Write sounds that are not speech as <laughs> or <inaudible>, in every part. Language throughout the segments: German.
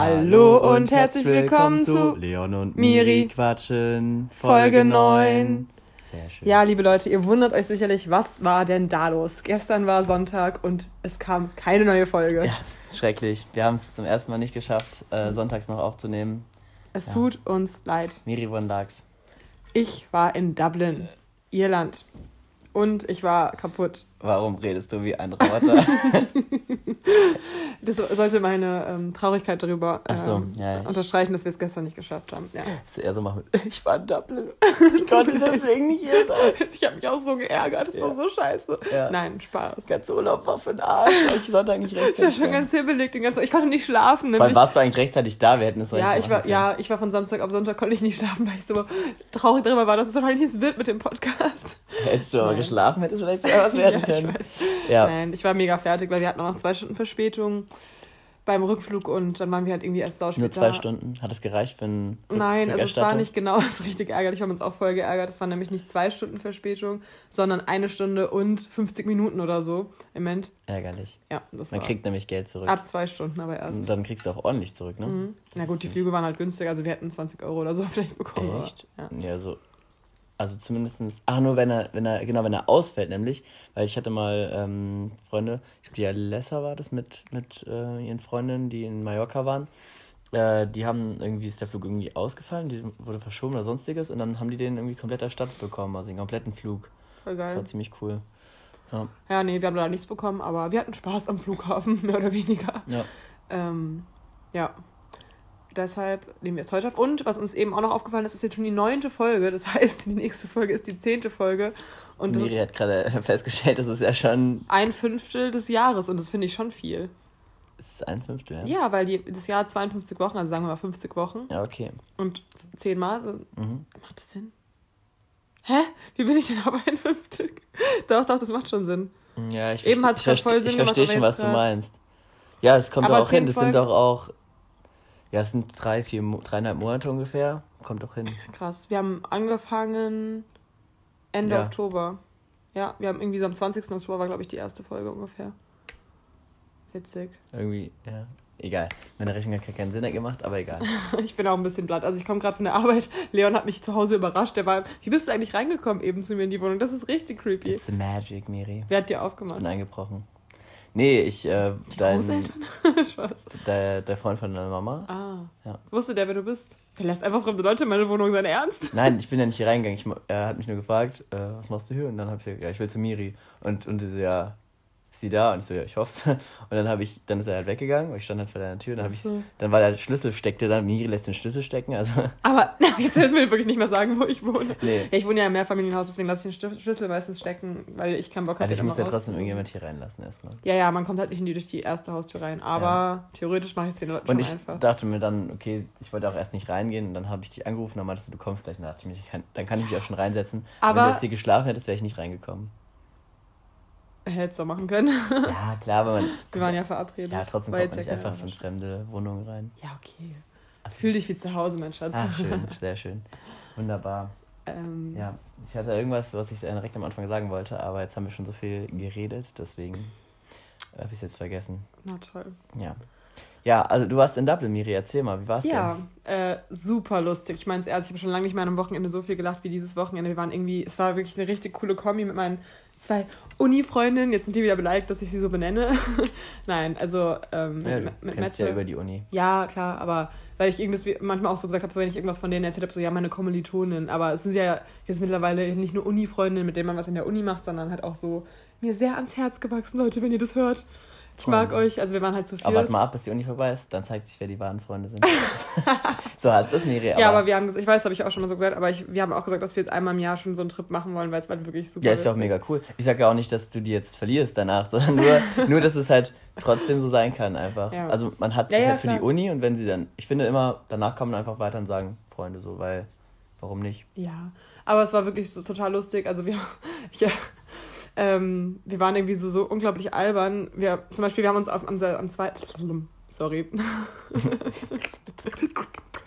Hallo und herzlich willkommen zu Leon und Miri quatschen, Folge 9. Sehr schön. Ja, liebe Leute, ihr wundert euch sicherlich, was war denn da los? Gestern war Sonntag und es kam keine neue Folge. Ja, schrecklich. Wir haben es zum ersten Mal nicht geschafft, äh, sonntags noch aufzunehmen. Es ja. tut uns leid. Miri, wann lag's? Ich war in Dublin, Irland. Und ich war kaputt. Warum redest du wie ein Roboter? <laughs> das sollte meine ähm, Traurigkeit darüber ähm, so, ja, unterstreichen, dass wir es gestern nicht geschafft haben. Ja. Das eher so machen. <laughs> Ich war in Dublin. <laughs> Ich konnte deswegen nicht hier sein. Ich habe mich auch so geärgert. Das ja. war so scheiße. Ja. Nein, Spaß. Der ganze Urlaub war für den Arsch, ich Sonntag nicht rechtzeitig Ich war schon ganz hibbelig. Den ganzen, ich konnte nicht schlafen. Weil warst du eigentlich rechtzeitig da? Wir hätten es ja, ich war, ja, ich war von Samstag auf Sonntag, konnte ich nicht schlafen, weil ich so traurig darüber war, dass es wahrscheinlich nichts wird mit dem Podcast. Hättest du aber geschlafen, hättest du vielleicht sogar was werden Ich ja. Nein, ich war mega fertig, weil wir hatten noch zwei Stunden Verspätung beim Rückflug und dann waren wir halt irgendwie erst sauspät Nur zwei Stunden? Hat es gereicht für einen Nein, also es war nicht genau <laughs> so richtig ärgerlich. Wir haben uns auch voll geärgert. Es waren nämlich nicht zwei Stunden Verspätung, sondern eine Stunde und 50 Minuten oder so im Moment. Ärgerlich. Ja, das Man war kriegt nämlich Geld zurück. Ab zwei Stunden aber erst. Und dann kriegst du auch ordentlich zurück, ne? Mhm. Na gut, die Flüge waren halt günstig. Also wir hätten 20 Euro oder so <laughs> vielleicht bekommen. Echt? Aber, ja. ja, so also zumindestens ach nur wenn er, wenn er, genau, wenn er ausfällt, nämlich, weil ich hatte mal ähm, Freunde, ich glaube die Alessa war das mit, mit äh, ihren Freundinnen, die in Mallorca waren. Äh, die haben irgendwie, ist der Flug irgendwie ausgefallen, die wurde verschoben oder sonstiges und dann haben die den irgendwie komplett erstattet bekommen, also den kompletten Flug. Voll geil. Das war ziemlich cool. Ja. ja, nee, wir haben da nichts bekommen, aber wir hatten Spaß am Flughafen, <laughs> mehr oder weniger. Ja. Ähm, ja, Deshalb nehmen wir es heute auf. Und was uns eben auch noch aufgefallen ist, ist jetzt schon die neunte Folge. Das <laughs> heißt, die nächste Folge ist die zehnte Folge. Und Miri hat gerade <laughs> festgestellt, das ist ja schon. Ein Fünftel des Jahres und das finde ich schon viel. Ist es ein Fünftel, ja? Ja, weil die, das Jahr 52 Wochen, also sagen wir mal 50 Wochen. Ja, okay. Und zehnmal. Mhm. Macht das Sinn? Hä? Wie bin ich denn aber ein Fünftel? <laughs> doch, doch, das macht schon Sinn. Ja, ich, Eben verste ich, voll Sinn ich verstehe schon, was du meinst. Ja, es kommt aber auch hin. Das sind doch auch ja, es sind drei, vier, dreieinhalb Monate ungefähr. Kommt doch hin. Krass. Wir haben angefangen Ende ja. Oktober. Ja, wir haben irgendwie so am 20. Oktober war, glaube ich, die erste Folge ungefähr. Witzig. Irgendwie, ja. Egal. Meine Rechnung hat keinen Sinn gemacht, aber egal. <laughs> ich bin auch ein bisschen blatt. Also ich komme gerade von der Arbeit. <laughs> Leon hat mich zu Hause überrascht. Der war, wie bist du eigentlich reingekommen eben zu mir in die Wohnung? Das ist richtig creepy. It's the magic, Miri. Wer hat dir aufgemacht? Ich bin eingebrochen. Nee, ich, äh, Die dein, Großeltern? <laughs> der, der Freund von deiner Mama. Ah. Ja. Wusste der, wer du bist? Der lässt einfach fremde Leute in meine Wohnung sein Ernst? <laughs> Nein, ich bin ja nicht hier reingegangen. Ich, er hat mich nur gefragt, äh, was machst du hier? Und dann habe ich gesagt, ja, ich will zu Miri. Und, und sie so, ja, ist sie da? Und ich so, ja, ich hoffe <laughs> Und dann habe ich, dann ist er halt weggegangen, und ich stand halt vor der Tür, dann, so. ich, dann war der Schlüssel steckte da, Miri lässt den Schlüssel stecken, also. <laughs> Aber, <laughs> jetzt will wirklich nicht mehr sagen, wo ich wohne. Nee. Ja, ich wohne ja im Mehrfamilienhaus, deswegen lasse ich den Schlüssel meistens stecken, weil ich keinen Bock habe. Also ich muss ja trotzdem irgendjemand hier reinlassen erstmal. Ja, ja, man kommt halt nicht in die, durch die erste Haustür rein, aber ja. theoretisch mache ich es den Leuten und schon einfach. Und ich dachte mir dann, okay, ich wollte auch erst nicht reingehen, und dann habe ich dich angerufen, dann meintest du, du kommst gleich, dann dachte ich mir, ich kann, dann kann ich mich auch schon reinsetzen. Aber wenn du jetzt hier geschlafen hättest, wäre ich nicht reingekommen. Hättest du machen können. Ja, klar, aber man. <laughs> Wir waren ja verabredet. Ja, trotzdem kommt man nicht einfach von fremde Wohnungen rein. Ja, okay. Also, Fühl dich wie zu Hause, mein Schatz. Ach, schön, <laughs> sehr schön. Wunderbar. Ähm, ja, ich hatte irgendwas, was ich direkt am Anfang sagen wollte, aber jetzt haben wir schon so viel geredet, deswegen habe ich es jetzt vergessen. Na toll. Ja. Ja, also du warst in Dublin, Miri, erzähl mal, wie war's ja, denn? Ja, äh, super lustig. Ich meine es ehrlich, ich habe schon lange nicht mehr an einem Wochenende so viel gelacht wie dieses Wochenende. Wir waren irgendwie, es war wirklich eine richtig coole Kombi mit meinen zwei Uni-Freundinnen. Jetzt sind die wieder beleidigt, dass ich sie so benenne. <laughs> Nein, also ähm, ja, mit, mit ja über die Uni. Ja, klar, aber weil ich irgendwas manchmal auch so gesagt habe, wenn ich irgendwas von denen erzählt habe, so ja, meine Kommilitonin. Aber es sind ja jetzt mittlerweile nicht nur Uni-Freundinnen, mit denen man was in der Uni macht, sondern halt auch so mir sehr ans Herz gewachsen, Leute, wenn ihr das hört. Ich mag euch, also wir waren halt zu viel. Aber warte mal ab, bis die Uni vorbei ist, dann zeigt sich, wer die wahren Freunde sind. <laughs> so hat es Miri. Ja, aber wir haben, ich weiß, habe ich auch schon mal so gesagt, aber ich, wir haben auch gesagt, dass wir jetzt einmal im Jahr schon so einen Trip machen wollen, weil es war wirklich super. Ja, ist ja auch mega cool. Ich sage ja auch nicht, dass du die jetzt verlierst danach, <laughs> sondern nur, nur dass es halt trotzdem so sein kann einfach. Ja. Also man hat sich ja, halt für die Uni und wenn sie dann, ich finde immer, danach kann man einfach weiter und sagen, Freunde so, weil, warum nicht? Ja, aber es war wirklich so total lustig. Also wir, <laughs> ja, ähm, wir waren irgendwie so, so unglaublich albern. Wir, zum Beispiel, wir haben uns auf, am, am zweiten. Sorry. <laughs>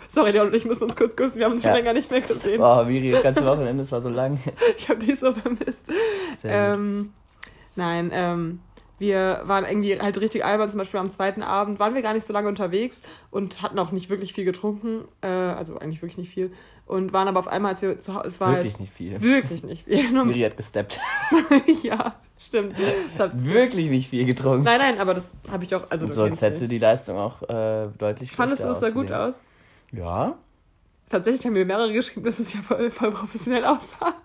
Sorry, Leon und ich müssen uns kurz küssen. Wir haben uns ja. schon länger nicht mehr gesehen. Wow, Miri, das ganze Wochenende, es war so lang. <laughs> ich habe dich so vermisst. Ähm, nein, ähm, wir waren irgendwie halt richtig albern. Zum Beispiel am zweiten Abend waren wir gar nicht so lange unterwegs und hatten auch nicht wirklich viel getrunken. Äh, also eigentlich wirklich nicht viel. Und waren aber auf einmal, als wir zu Hause. Es war wirklich halt, nicht viel. Wirklich nicht viel. <laughs> Miri hat gesteppt. <laughs> ja, stimmt. wirklich nicht viel getrunken. Nein, nein, aber das habe ich auch. Also, und sonst hätte die Leistung auch äh, deutlich Fandest du es da gut aus? Ja. Tatsächlich haben mir mehrere geschrieben, dass es ja voll, voll professionell <laughs> aussah.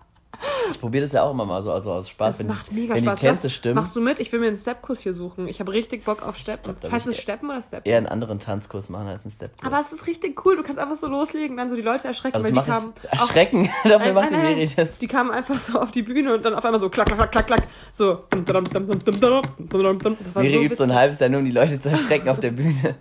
Ich probiere das ja auch immer mal so also aus Spaß. Das wenn macht mega wenn Spaß. die Tänze stimmen. Machst du mit? Ich will mir einen Stepkurs hier suchen. Ich habe richtig Bock auf Steppen. Glaub, heißt es Steppen oder Steppen? Eher einen anderen Tanzkurs machen als einen Stepkurs. Aber es ist richtig cool. Du kannst einfach so loslegen, dann so die Leute erschrecken. Also weil die kamen <laughs> erschrecken? <laughs> Dafür macht die Miri das. Die kamen einfach so auf die Bühne und dann auf einmal so klack, klack, klack, klack. So. Miri so gibt so ein halbes Jahr nur, um die Leute zu erschrecken auf der Bühne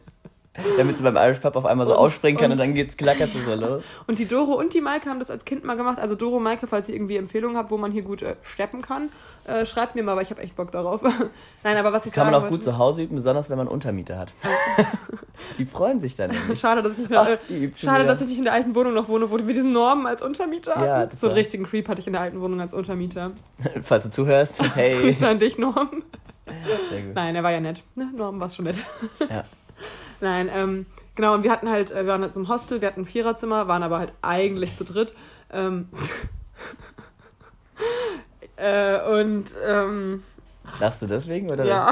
damit sie beim Irish Pub auf einmal so und, ausspringen kann und, und, dann geht's klackert so los. Und die Doro und die Maike haben das als Kind mal gemacht. Also Doro, Maike, falls ihr irgendwie Empfehlungen habt, wo man hier gut äh, steppen kann, äh, schreibt mir mal, weil ich habe echt Bock darauf. <laughs> Nein, aber was ich Kann man auch wollte, gut zu Hause üben, besonders wenn man Untermieter hat. <laughs> die freuen sich dann nämlich. Schade, dass ich, nicht, Ach, schade dass ich nicht in der alten Wohnung noch wohne, wo wir diesen Normen als Untermieter hatten. Ja, so einen richtigen Creep hatte ich in der alten Wohnung als Untermieter. <laughs> falls du zuhörst, hey. Grüße an dich, Norm. Sehr gut. Nein, er war ja nett. Ne? Norm war schon nett. ja. Nein, ähm, Genau, und wir hatten halt, äh, wir waren jetzt im Hostel, wir hatten ein Viererzimmer, waren aber halt eigentlich zu dritt. Ähm, <laughs> äh, und ähm, Lachst du deswegen oder? Ja.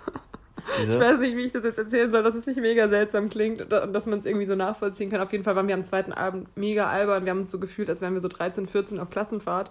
<laughs> Wieso? Ich weiß nicht, wie ich das jetzt erzählen soll, dass es nicht mega seltsam klingt und dass man es irgendwie so nachvollziehen kann. Auf jeden Fall waren wir am zweiten Abend mega albern. Wir haben uns so gefühlt, als wären wir so 13, 14 auf Klassenfahrt.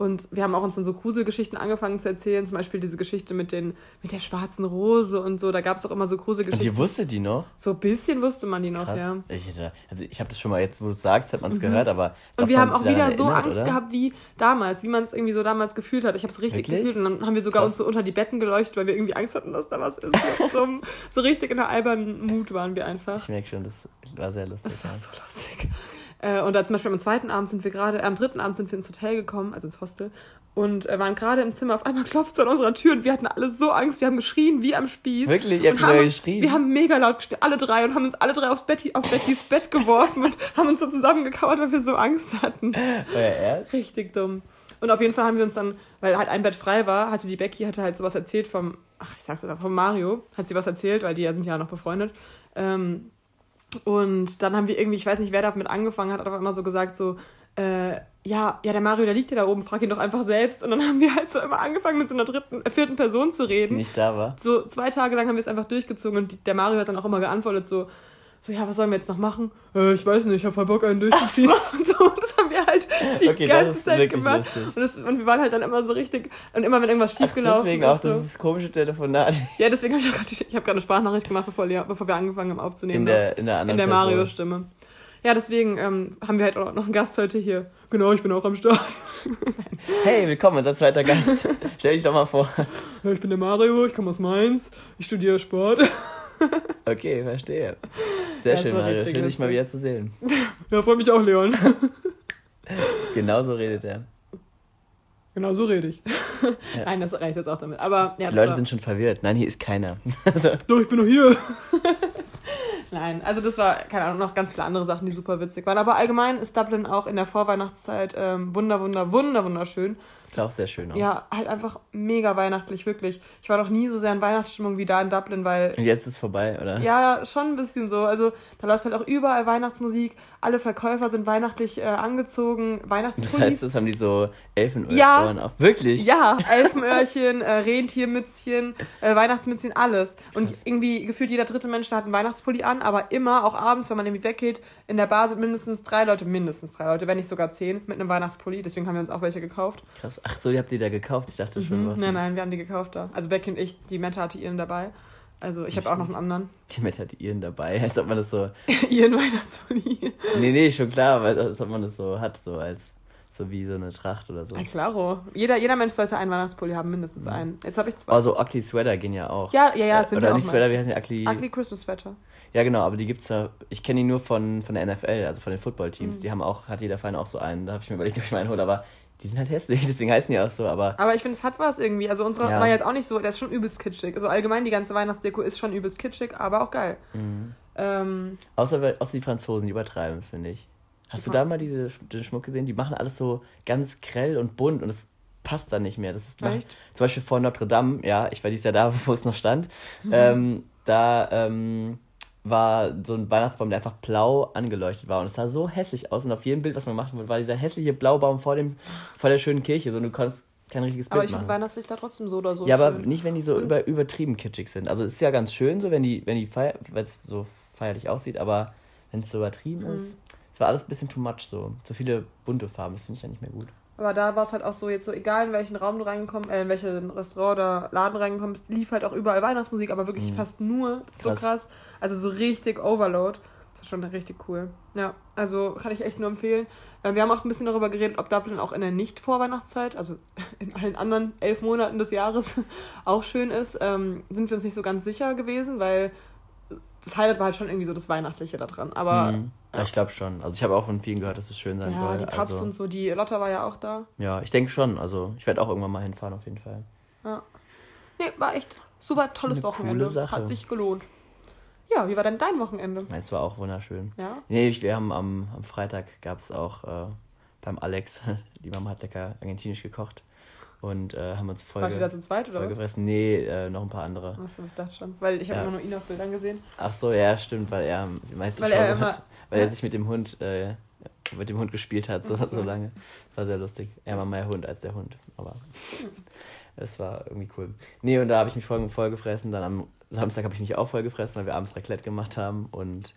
Und wir haben auch uns dann so Gruselgeschichten angefangen zu erzählen, zum Beispiel diese Geschichte mit, den, mit der schwarzen Rose und so. Da gab es auch immer so Gruselgeschichten. Und ihr wusstet die noch? So ein bisschen wusste man die noch, Krass. ja. Ich, also ich habe das schon mal jetzt, wo du es sagst, hat man es mhm. gehört, aber. Und wir haben auch wieder so Angst oder? gehabt wie damals, wie man es irgendwie so damals gefühlt hat. Ich habe es richtig Wirklich? gefühlt und dann haben wir sogar Krass. uns so unter die Betten geleuchtet, weil wir irgendwie Angst hatten, dass da was ist. So, <laughs> so richtig in der albernen Mut waren wir einfach. Ich merke schon, das war sehr lustig. Das war so lustig. Äh, und da zum Beispiel am zweiten Abend sind wir gerade, am dritten Abend sind wir ins Hotel gekommen, also ins Hostel, und äh, waren gerade im Zimmer. Auf einmal klopft es an unserer Tür und wir hatten alle so Angst. Wir haben geschrien wie am Spieß. Wirklich? Ihr habt haben, geschrien? Wir haben mega laut geschrien, alle drei, und haben uns alle drei auf, Betty, auf Bettys Bett geworfen und haben uns so zusammengekauert, weil wir so Angst hatten. Euer Ernst? Richtig dumm. Und auf jeden Fall haben wir uns dann, weil halt ein Bett frei war, hatte die Becky hatte halt sowas erzählt vom, ach ich sag's einfach, vom Mario, hat sie was erzählt, weil die ja sind ja noch befreundet. Ähm, und dann haben wir irgendwie, ich weiß nicht, wer damit angefangen hat, hat aber immer so gesagt, so, äh, ja, ja, der Mario, der liegt ja da oben, frag ihn doch einfach selbst. Und dann haben wir halt so immer angefangen, mit so einer dritten, äh, vierten Person zu reden. Die nicht da war. So zwei Tage lang haben wir es einfach durchgezogen und der Mario hat dann auch immer geantwortet, so, so, ja, was sollen wir jetzt noch machen? Äh, ich weiß nicht, ich habe voll Bock, einen durchzuziehen. <laughs> So. Und so, das haben wir halt die okay, ganze Zeit gemacht. Und, das, und, wir waren halt dann immer so richtig, und immer wenn irgendwas schiefgelaufen ist. Deswegen auch so, das komische Telefonat. Ja, deswegen habe ich gerade ich hab eine Sprachnachricht gemacht, bevor, bevor wir angefangen haben aufzunehmen. In der, in der anderen In der Mario-Stimme. Ja, deswegen ähm, haben wir halt auch noch einen Gast heute hier. Genau, ich bin auch am Start. <laughs> hey, willkommen, unser zweiter Gast. <laughs> Stell dich doch mal vor. Ich bin der Mario, ich komme aus Mainz, ich studiere Sport. okay, verstehe. Sehr schön, Mario. Schön, dich mal wieder zu sehen. Ja, freut mich auch, Leon. <laughs> genau so redet er. Genau so rede ich. Ja. Nein, das reicht jetzt auch damit. Aber, ja, Die Leute war... sind schon verwirrt. Nein, hier ist keiner. <laughs> Doch, ich bin noch hier. <laughs> Nein, also das war, keine Ahnung, noch ganz viele andere Sachen, die super witzig waren. Aber allgemein ist Dublin auch in der Vorweihnachtszeit ähm, wunder, wunder, wunder, wunderschön. Sieht auch sehr schön aus. Ja, halt einfach mega weihnachtlich, wirklich. Ich war noch nie so sehr in Weihnachtsstimmung wie da in Dublin, weil. Und jetzt ist vorbei, oder? Ja, schon ein bisschen so. Also da läuft halt auch überall Weihnachtsmusik. Alle Verkäufer sind weihnachtlich äh, angezogen. Weihnachtspullis. Das heißt, das haben die so Elfenöhrchen ja, auf. Wirklich? Ja, Elfenöhrchen, äh, Rentiermützchen, äh, Weihnachtsmützchen, alles. Und Krass. irgendwie gefühlt jeder dritte Mensch da hat einen Weihnachtspulli an, aber immer, auch abends, wenn man irgendwie weggeht, in der Bar sind mindestens drei Leute, mindestens drei Leute, wenn nicht sogar zehn, mit einem Weihnachtspulli. Deswegen haben wir uns auch welche gekauft. Krass. Ach so, ihr habt die da gekauft? Ich dachte schon, mhm. was. Nein, nein, wir haben die gekauft da. Also Becky und ich, die Mette hatte ihren dabei. Also ich habe auch noch einen anderen. Die Mette hatte ihren dabei, als ob man das so. <laughs> ihren Weihnachtspulli. nee, nee, schon klar, aber als ob man das so hat, so als. So wie so eine Tracht oder so. Ja, klaro. Jeder, jeder Mensch sollte einen Weihnachtspulli haben, mindestens ja. einen. Jetzt habe ich zwei. Also Ugly Sweater gehen ja auch. Ja, ja, ja, sind Oder ja nicht Sweater, wie heißen die? Ugly... Ugly Christmas Sweater. Ja, genau, aber die gibt's ja, ich kenne die nur von, von der NFL, also von den Footballteams. Mhm. Die haben auch, hat jeder Verein auch so einen. Da habe ich mir überlegt, ob ich meinen hole, aber die sind halt hässlich, <laughs> deswegen heißen die auch so, aber. Aber ich finde, es hat was irgendwie. Also unsere ja. war jetzt auch nicht so, der ist schon übelst kitschig. Also allgemein die ganze Weihnachtsdeko ist schon übelst kitschig, aber auch geil. Mhm. Ähm, außer, außer die Franzosen, die übertreiben es, finde ich. Hast du da mal diese, den Schmuck gesehen? Die machen alles so ganz grell und bunt und es passt da nicht mehr. Das ist macht, zum Beispiel vor Notre Dame, ja, ich war dieses Jahr da, <laughs> wo es noch stand. Mhm. Ähm, da ähm, war so ein Weihnachtsbaum, der einfach blau angeleuchtet war. Und es sah so hässlich aus. Und auf jedem Bild, was man machen wollte, war dieser hässliche Blaubaum vor, dem, vor der schönen Kirche. So, und du konntest kein richtiges Bild aber ich finde Weihnachtslichter trotzdem so oder so. Ja, schön. aber nicht, wenn die so über, übertrieben kitschig sind. Also es ist ja ganz schön so, wenn die, wenn die feier, es so feierlich aussieht, aber wenn es so übertrieben mhm. ist, es war alles ein bisschen too much so. Zu viele bunte Farben, das finde ich ja nicht mehr gut. Aber da war es halt auch so, jetzt so, egal in welchen Raum du reingekommen, äh, in welches Restaurant oder Laden reingekommen bist, lief halt auch überall Weihnachtsmusik, aber wirklich mhm. fast nur. Das ist krass. so krass. Also so richtig Overload. Das ist schon richtig cool. Ja, also kann ich echt nur empfehlen. Äh, wir haben auch ein bisschen darüber geredet, ob Dublin auch in der Nicht-Vorweihnachtszeit, also <laughs> in allen anderen elf Monaten des Jahres, <laughs> auch schön ist. Ähm, sind wir uns nicht so ganz sicher gewesen, weil das Highlight war halt schon irgendwie so das Weihnachtliche da dran. Aber. Mhm. Ja, ich glaube schon. Also ich habe auch von vielen gehört, dass es schön sein ja, soll. Ja, die Pubs also, und so. Die Lotta war ja auch da. Ja, ich denke schon. Also ich werde auch irgendwann mal hinfahren, auf jeden Fall. Ja. Nee, war echt super tolles Eine Wochenende. Hat sich gelohnt. Ja, wie war denn dein Wochenende? Meins war auch wunderschön. Ja? Nee, wir haben am, am Freitag gab es auch äh, beim Alex, <laughs> die Mama hat lecker argentinisch gekocht und äh, haben uns voll. War die da zu zweit oder was? Gefressen. Nee, äh, noch ein paar andere. Achso, ich dachte schon. Weil ich habe ja. immer nur ihn auf Bildern gesehen. Ach so, ja, stimmt, weil er die meiste weil er immer, hat. Weil ja. er sich mit dem Hund, äh, mit dem Hund gespielt hat, so, so lange. War sehr lustig. Er war mehr Hund als der Hund, aber <laughs> es war irgendwie cool. Nee, und da habe ich mich voll, voll gefressen. Dann am Samstag habe ich mich auch voll gefressen, weil wir abends Raclette gemacht haben und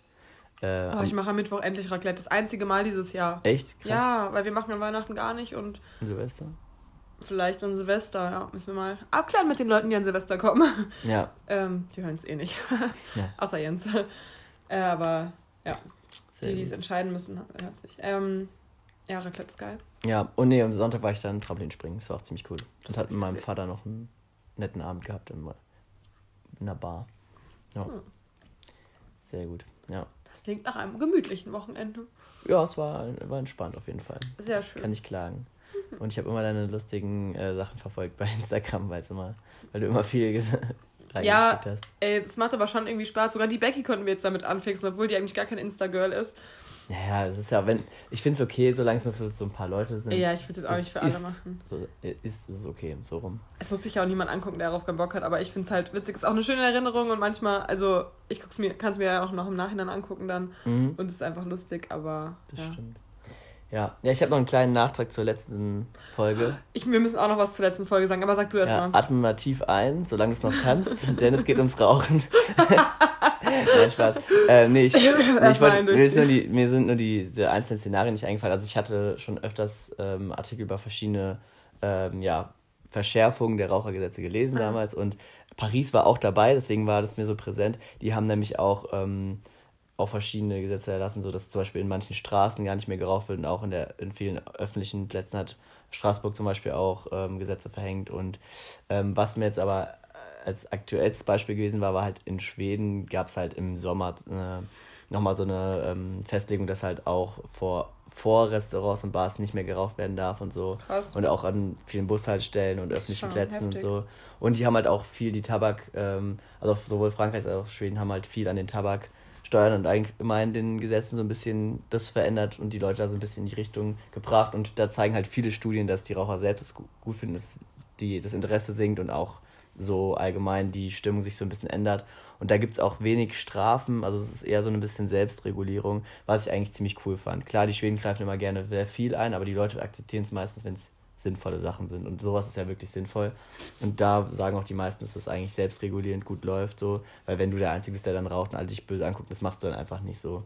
äh, oh, ich mache am Mittwoch endlich Raclette. Das einzige Mal dieses Jahr. Echt? Krass. Ja, weil wir machen an Weihnachten gar nicht und. Silvester? Vielleicht an Silvester, ja. Müssen wir mal abklären mit den Leuten, die an Silvester kommen. <laughs> Ja. ähm, die hören es eh nicht. <laughs> ja. Außer Jens. Äh, aber ja. Sehr die, die es entscheiden müssen, hört sich. Ähm, ja, Raclette ist geil. Ja, und nee, am Sonntag war ich dann Trampolinspringen. Das war auch ziemlich cool. Und hat mit meinem Vater noch einen netten Abend gehabt in, in einer Bar. Ja. Hm. Sehr gut, ja. Das klingt nach einem gemütlichen Wochenende. Ja, es war, war entspannt auf jeden Fall. Sehr schön. Kann ich klagen. Und ich habe immer deine lustigen äh, Sachen verfolgt bei <laughs> Instagram, weil immer, weil du immer viel ja, hast. Ey, das macht aber schon irgendwie Spaß. Sogar die Becky konnten wir jetzt damit anfixen, obwohl die eigentlich gar kein Insta-Girl ist. Naja, es ist ja, wenn. Ich finde es okay, solange es nur für so ein paar Leute sind. Ja, ich würde es jetzt auch nicht für alle machen. So, ist es okay, so rum. Es muss sich ja auch niemand angucken, der darauf keinen Bock hat, aber ich finde es halt witzig. Es ist auch eine schöne Erinnerung und manchmal, also ich kann es mir ja auch noch im Nachhinein angucken dann mhm. und es ist einfach lustig, aber. Das ja. stimmt. Ja, ja ich habe noch einen kleinen Nachtrag zur letzten Folge. Ich, wir müssen auch noch was zur letzten Folge sagen, aber sag du erst ja, mal. Atme mal tief ein, solange du es noch kannst, <laughs> denn es geht ums Rauchen. <laughs> Nein, Spaß. Äh, nee, ich, <laughs> nee, ich wollte, mir, sind nur die, mir sind nur die, die einzelnen Szenarien nicht eingefallen. Also ich hatte schon öfters ähm, Artikel über verschiedene ähm, ja, Verschärfungen der Rauchergesetze gelesen ah. damals und Paris war auch dabei, deswegen war das mir so präsent. Die haben nämlich auch ähm, auch verschiedene Gesetze erlassen, so dass zum Beispiel in manchen Straßen gar nicht mehr geraucht wird und auch in, der, in vielen öffentlichen Plätzen hat Straßburg zum Beispiel auch ähm, Gesetze verhängt. Und ähm, was mir jetzt aber als aktuelles Beispiel gewesen war, war halt in Schweden gab es halt im Sommer äh, nochmal so eine ähm, Festlegung, dass halt auch vor, vor Restaurants und Bars nicht mehr geraucht werden darf und so. Krass. Und auch an vielen Bushaltestellen und öffentlichen Plätzen heftig. und so. Und die haben halt auch viel die Tabak, ähm, also sowohl Frankreich als auch Schweden haben halt viel an den Tabak Steuern und eigentlich immer in den Gesetzen so ein bisschen das verändert und die Leute da so ein bisschen in die Richtung gebracht. Und da zeigen halt viele Studien, dass die Raucher selbst es gut finden, dass die, das Interesse sinkt und auch so allgemein die Stimmung sich so ein bisschen ändert. Und da gibt es auch wenig Strafen, also es ist eher so ein bisschen Selbstregulierung, was ich eigentlich ziemlich cool fand. Klar, die Schweden greifen immer gerne sehr viel ein, aber die Leute akzeptieren es meistens, wenn es sinnvolle Sachen sind. Und sowas ist ja wirklich sinnvoll. Und da sagen auch die meisten, dass das eigentlich selbstregulierend gut läuft, so, weil wenn du der Einzige bist, der dann raucht und alle dich böse anguckt, das machst du dann einfach nicht so.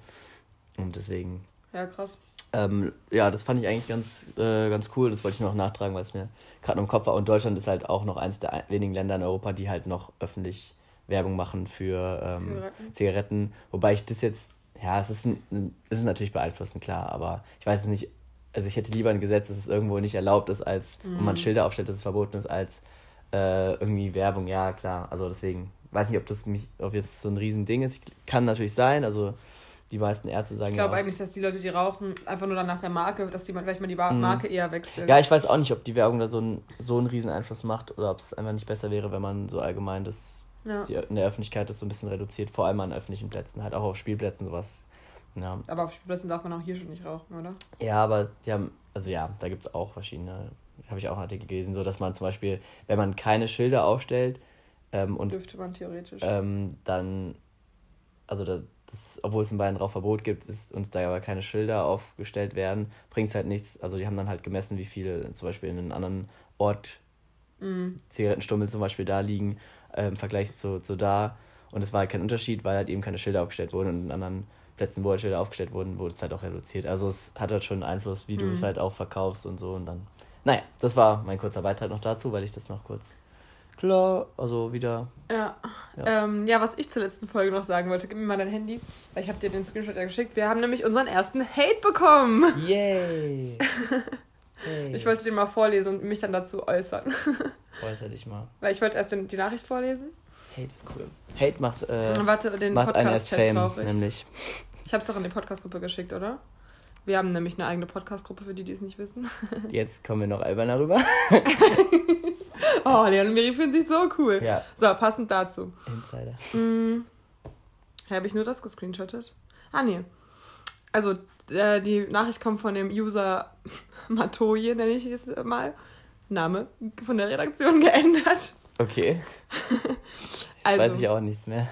Und deswegen. Ja, krass. Ähm, ja, das fand ich eigentlich ganz, äh, ganz cool. Das wollte ich noch nachtragen, weil es mir gerade im Kopf war. Und Deutschland ist halt auch noch eines der wenigen Länder in Europa, die halt noch öffentlich Werbung machen für ähm, Zigaretten. Zigaretten. Wobei ich das jetzt, ja, es ist, ein, es ist natürlich beeinflussend, klar, aber ich weiß es nicht, also ich hätte lieber ein Gesetz, dass es irgendwo nicht erlaubt ist, als mhm. und man Schilder aufstellt, dass es verboten ist, als äh, irgendwie Werbung. Ja, klar. Also deswegen weiß nicht, ob das mich, ob jetzt so ein Riesending ist. Kann natürlich sein. Also die meisten Ärzte sagen Ich glaube ja eigentlich, dass die Leute, die rauchen, einfach nur dann nach der Marke, dass die vielleicht mal die mhm. Marke mhm. eher wechseln. Ja, ich weiß auch nicht, ob die Werbung da so, ein, so einen riesen Einfluss macht oder ob es einfach nicht besser wäre, wenn man so allgemein das ja. die, in der Öffentlichkeit das so ein bisschen reduziert, vor allem an öffentlichen Plätzen, halt auch auf Spielplätzen sowas ja. Aber auf Spielplätzen darf man auch hier schon nicht rauchen, oder? Ja, aber die haben, also ja, da gibt es auch verschiedene habe ich auch einen Artikel gelesen, so dass man zum Beispiel, wenn man keine Schilder aufstellt, ähm, und dürfte man theoretisch. Ähm, dann, also das, das, obwohl es in Bayern Rauchverbot gibt, ist uns da aber keine Schilder aufgestellt werden, bringt es halt nichts. Also die haben dann halt gemessen, wie viele zum Beispiel in einem anderen Ort mm. Zigarettenstummel zum Beispiel da liegen, äh, im Vergleich zu, zu da. Und es war halt kein Unterschied, weil halt eben keine Schilder aufgestellt wurden und in anderen Plätzen, wo halt aufgestellt wurden, wurde es halt auch reduziert. Also es hat halt schon Einfluss, wie mm. du es mhm. halt auch verkaufst und so und dann. Naja, das war mein kurzer Beitrag noch dazu, weil ich das noch kurz klar, also wieder. Ja. Ja. Ähm, ja, was ich zur letzten Folge noch sagen wollte, gib mir mal dein Handy, weil ich habe dir den Screenshot ja geschickt. Wir haben nämlich unseren ersten Hate bekommen. Yay! <laughs> hey. Ich wollte den mal vorlesen und mich dann dazu äußern. Äußer dich mal. Weil ich wollte erst den, die Nachricht vorlesen. Hate ist cool. Hate macht, äh, Warte, den macht Podcast-Chat drauf. Nämlich. Ich habe es doch in die Podcast-Gruppe geschickt, oder? Wir haben nämlich eine eigene Podcast-Gruppe, für die, die es nicht wissen. <laughs> Jetzt kommen wir noch alberner rüber. <laughs> oh, Leon und Miri finden sich so cool. Ja. So, passend dazu. Insider. Hm, Habe ich nur das gescreenshottet? Ah, nee. Also, äh, die Nachricht kommt von dem User <laughs> Matoje, nenne ich es mal. Name von der Redaktion geändert. Okay. <laughs> also, Weiß ich auch nichts mehr.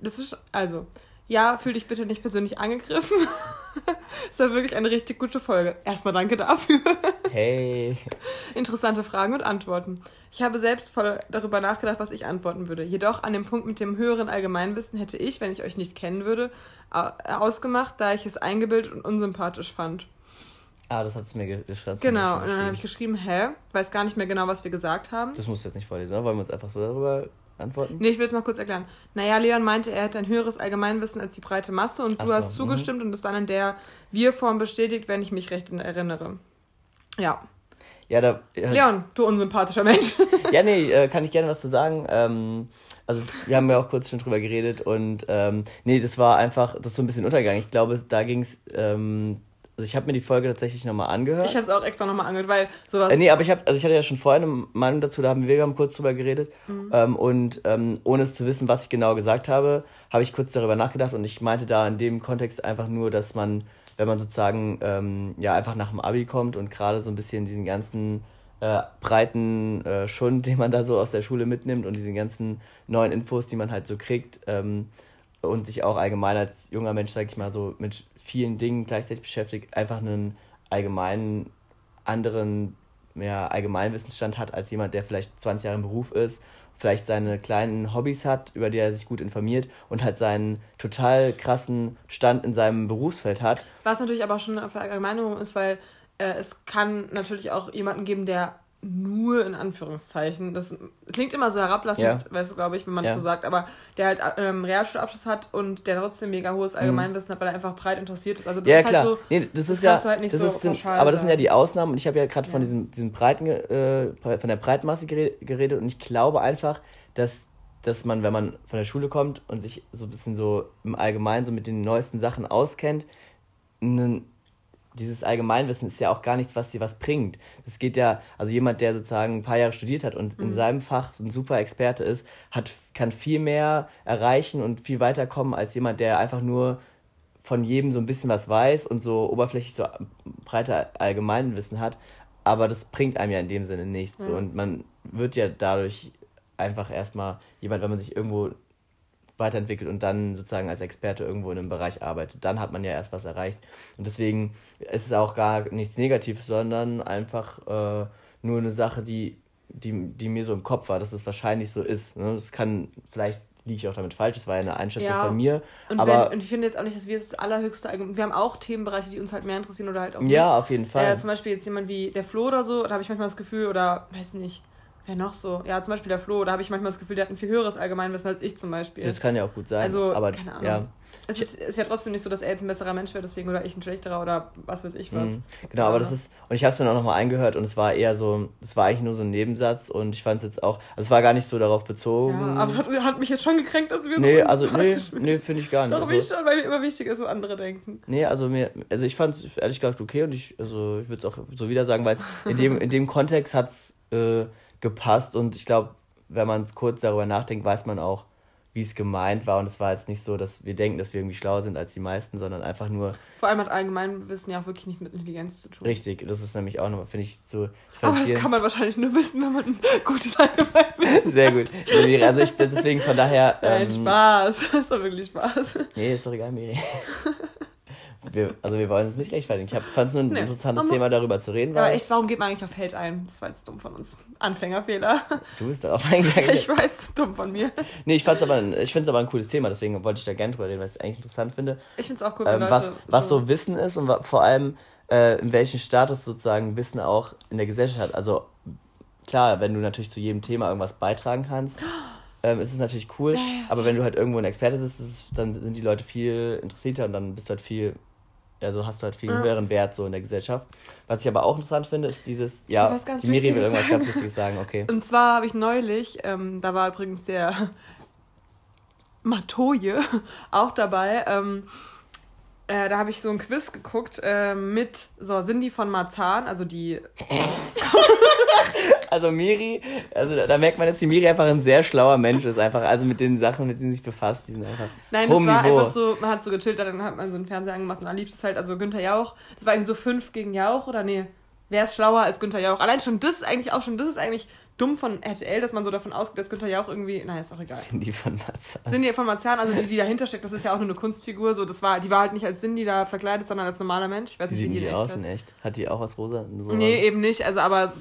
Das ist, also, ja, fühl dich bitte nicht persönlich angegriffen. <laughs> Es war wirklich eine richtig gute Folge. Erstmal danke dafür. <laughs> Hey. Interessante Fragen und Antworten. Ich habe selbst voll darüber nachgedacht, was ich antworten würde. Jedoch an dem Punkt mit dem höheren Allgemeinwissen hätte ich, wenn ich euch nicht kennen würde, ausgemacht, da ich es eingebildet und unsympathisch fand. Ah, das hat es mir geschrieben. Genau, und dann habe ich geschrieben, hä? Weiß gar nicht mehr genau, was wir gesagt haben. Das musst du jetzt nicht vorlesen, oder? Wollen wir uns einfach so darüber antworten? Nee, ich will es noch kurz erklären. Naja, Leon meinte, er hätte ein höheres Allgemeinwissen als die breite Masse und du so, hast mhm. zugestimmt und es dann in der Wir-Form bestätigt, wenn ich mich recht erinnere. Ja. Ja, da. Äh, Leon, du unsympathischer Mensch. <laughs> ja, nee, äh, kann ich gerne was zu sagen. Ähm, also, wir haben ja auch kurz schon drüber geredet und ähm, nee, das war einfach, das ist so ein bisschen untergegangen. Ich glaube, da ging es ähm, also ich habe mir die Folge tatsächlich nochmal angehört. Ich habe es auch extra nochmal angehört, weil sowas. Äh, nee, aber ich habe, also ich hatte ja schon vorher eine Meinung dazu, da haben wir haben kurz drüber geredet. Mhm. Ähm, und ähm, ohne es zu wissen, was ich genau gesagt habe, habe ich kurz darüber nachgedacht und ich meinte da in dem Kontext einfach nur, dass man, wenn man sozusagen ähm, ja einfach nach dem Abi kommt und gerade so ein bisschen diesen ganzen äh, breiten äh, Schund, <laughs> den man da so aus der Schule mitnimmt und diesen ganzen neuen Infos, die man halt so kriegt ähm, und sich auch allgemein als junger Mensch, sag ich mal, so mit vielen Dingen gleichzeitig beschäftigt, einfach einen allgemeinen, anderen ja, Allgemeinwissensstand hat als jemand, der vielleicht 20 Jahre im Beruf ist, vielleicht seine kleinen Hobbys hat, über die er sich gut informiert und halt seinen total krassen Stand in seinem Berufsfeld hat. Was natürlich aber schon eine Verallgemeinerung ist, weil äh, es kann natürlich auch jemanden geben, der nur in Anführungszeichen. Das klingt immer so herablassend, ja. weißt du, glaube ich, wenn man ja. das so sagt, aber der halt ähm, Realschulabschluss hat und der trotzdem mega hohes mhm. Allgemeinwissen hat, weil er einfach breit interessiert ist. Also das ja, ist halt klar. halt so. Nee, das, das ist ja. Halt nicht das so ist, sind, aber das sind ja die Ausnahmen und ich habe ja gerade von diesem, diesem breiten, äh, von der Breitmasse geredet und ich glaube einfach, dass dass man, wenn man von der Schule kommt und sich so ein bisschen so im Allgemeinen so mit den neuesten Sachen auskennt, einen dieses Allgemeinwissen ist ja auch gar nichts, was dir was bringt. Es geht ja, also jemand, der sozusagen ein paar Jahre studiert hat und mhm. in seinem Fach so ein super Experte ist, hat, kann viel mehr erreichen und viel weiterkommen als jemand, der einfach nur von jedem so ein bisschen was weiß und so oberflächlich so breiter Allgemeinwissen hat. Aber das bringt einem ja in dem Sinne nichts. Mhm. So. Und man wird ja dadurch einfach erstmal jemand, wenn man sich irgendwo weiterentwickelt und dann sozusagen als Experte irgendwo in einem Bereich arbeitet. Dann hat man ja erst was erreicht. Und deswegen ist es auch gar nichts Negatives, sondern einfach äh, nur eine Sache, die, die, die mir so im Kopf war, dass es wahrscheinlich so ist. Ne? Kann, vielleicht liege ich auch damit falsch, das war ja eine Einschätzung ja. von mir. Und, aber wenn, und ich finde jetzt auch nicht, dass wir das allerhöchste, wir haben auch Themenbereiche, die uns halt mehr interessieren oder halt auch nicht. Ja, auf jeden Fall. Äh, zum Beispiel jetzt jemand wie der Flo oder so, da habe ich manchmal das Gefühl, oder weiß nicht, Wer noch so? Ja, zum Beispiel der Flo, da habe ich manchmal das Gefühl, der hat ein viel höheres Allgemeinwissen als ich zum Beispiel. Das kann ja auch gut sein. Also, aber keine Ahnung. Ja. Es ist, ist, ja trotzdem nicht so, dass er jetzt ein besserer Mensch wäre, deswegen oder ich ein schlechterer oder was weiß ich was. Mhm. Genau, aber das ist, und ich habe es mir auch nochmal eingehört und es war eher so, es war eigentlich nur so ein Nebensatz und ich fand es jetzt auch, also es war gar nicht so darauf bezogen. Ja, aber hat, hat mich jetzt schon gekränkt, dass wir Nee, so also, nee, nee finde ich gar nicht. Doch, also, ich schon, weil mir immer wichtig ist, was andere denken. Nee, also mir, also ich fand es ehrlich gesagt okay und ich, also ich würde es auch so wieder sagen, weil es in dem, in dem Kontext hat es, äh, gepasst und ich glaube, wenn man kurz darüber nachdenkt, weiß man auch, wie es gemeint war. Und es war jetzt nicht so, dass wir denken, dass wir irgendwie schlauer sind als die meisten, sondern einfach nur. Vor allem hat Allgemeinwissen ja auch wirklich nichts mit Intelligenz zu tun. Richtig, das ist nämlich auch nochmal, finde ich. Ich Aber das kann man wahrscheinlich nur wissen, wenn man ein gutes Allgemeinwissen <laughs> Sehr gut. Also ich, deswegen von daher. Nein, ähm, Spaß. <laughs> Das ist doch wirklich Spaß. Nee, ist doch egal, Miri. <laughs> Wir, also wir wollen uns nicht rechtfertigen. Ich fand es nur ein nee. interessantes Thema, darüber zu reden. Aber echt, warum geht man eigentlich auf Hate ein? Das war jetzt dumm von uns. Anfängerfehler. Du bist darauf eingegangen. ich weiß, dumm von mir. Nee, ich, fand's aber, ich finde es aber ein cooles Thema, deswegen wollte ich da gerne drüber reden, weil ich es eigentlich interessant finde. Ich finde es auch cool, ähm, Leute was, was so Wissen ist und vor allem äh, in welchem Status sozusagen Wissen auch in der Gesellschaft hat. Also klar, wenn du natürlich zu jedem Thema irgendwas beitragen kannst, <gasps> ähm, ist es natürlich cool. Aber wenn du halt irgendwo ein Experte bist, dann sind die Leute viel interessierter und dann bist du halt viel also hast du halt viel ja. höheren Wert so in der Gesellschaft. Was ich aber auch interessant finde, ist dieses, ja, die Miri will irgendwas ganz Wichtiges sagen, <laughs> okay. Und zwar habe ich neulich, ähm, da war übrigens der <laughs> Matoje <laughs> auch dabei, ähm, äh, da habe ich so ein Quiz geguckt äh, mit so Cindy von Marzahn, also die. Also Miri, also da, da, merkt man, dass die Miri einfach ein sehr schlauer Mensch ist, einfach, also mit den Sachen, mit denen sie sich befasst, die sind einfach. Nein, das war Niveau. einfach so, man hat so gechillt, dann hat man so einen Fernseher angemacht und dann lief es halt, also Günther Jauch, das war irgendwie so fünf gegen Jauch oder nee, wer ist schlauer als Günther Jauch? Allein schon das ist eigentlich auch schon, das ist eigentlich dumm von RTL, dass man so davon ausgeht, dass Günther Jauch irgendwie, naja, ist auch egal. Cindy von Marzahn. Cindy von Marzahn, also die, die dahinter steckt, das ist ja auch nur eine Kunstfigur, so, das war, die war halt nicht als Cindy da verkleidet, sondern als normaler Mensch. Ich weiß nicht, wie die, die aus in echt? Hat die auch was rosa? So nee, eben nicht, also aber,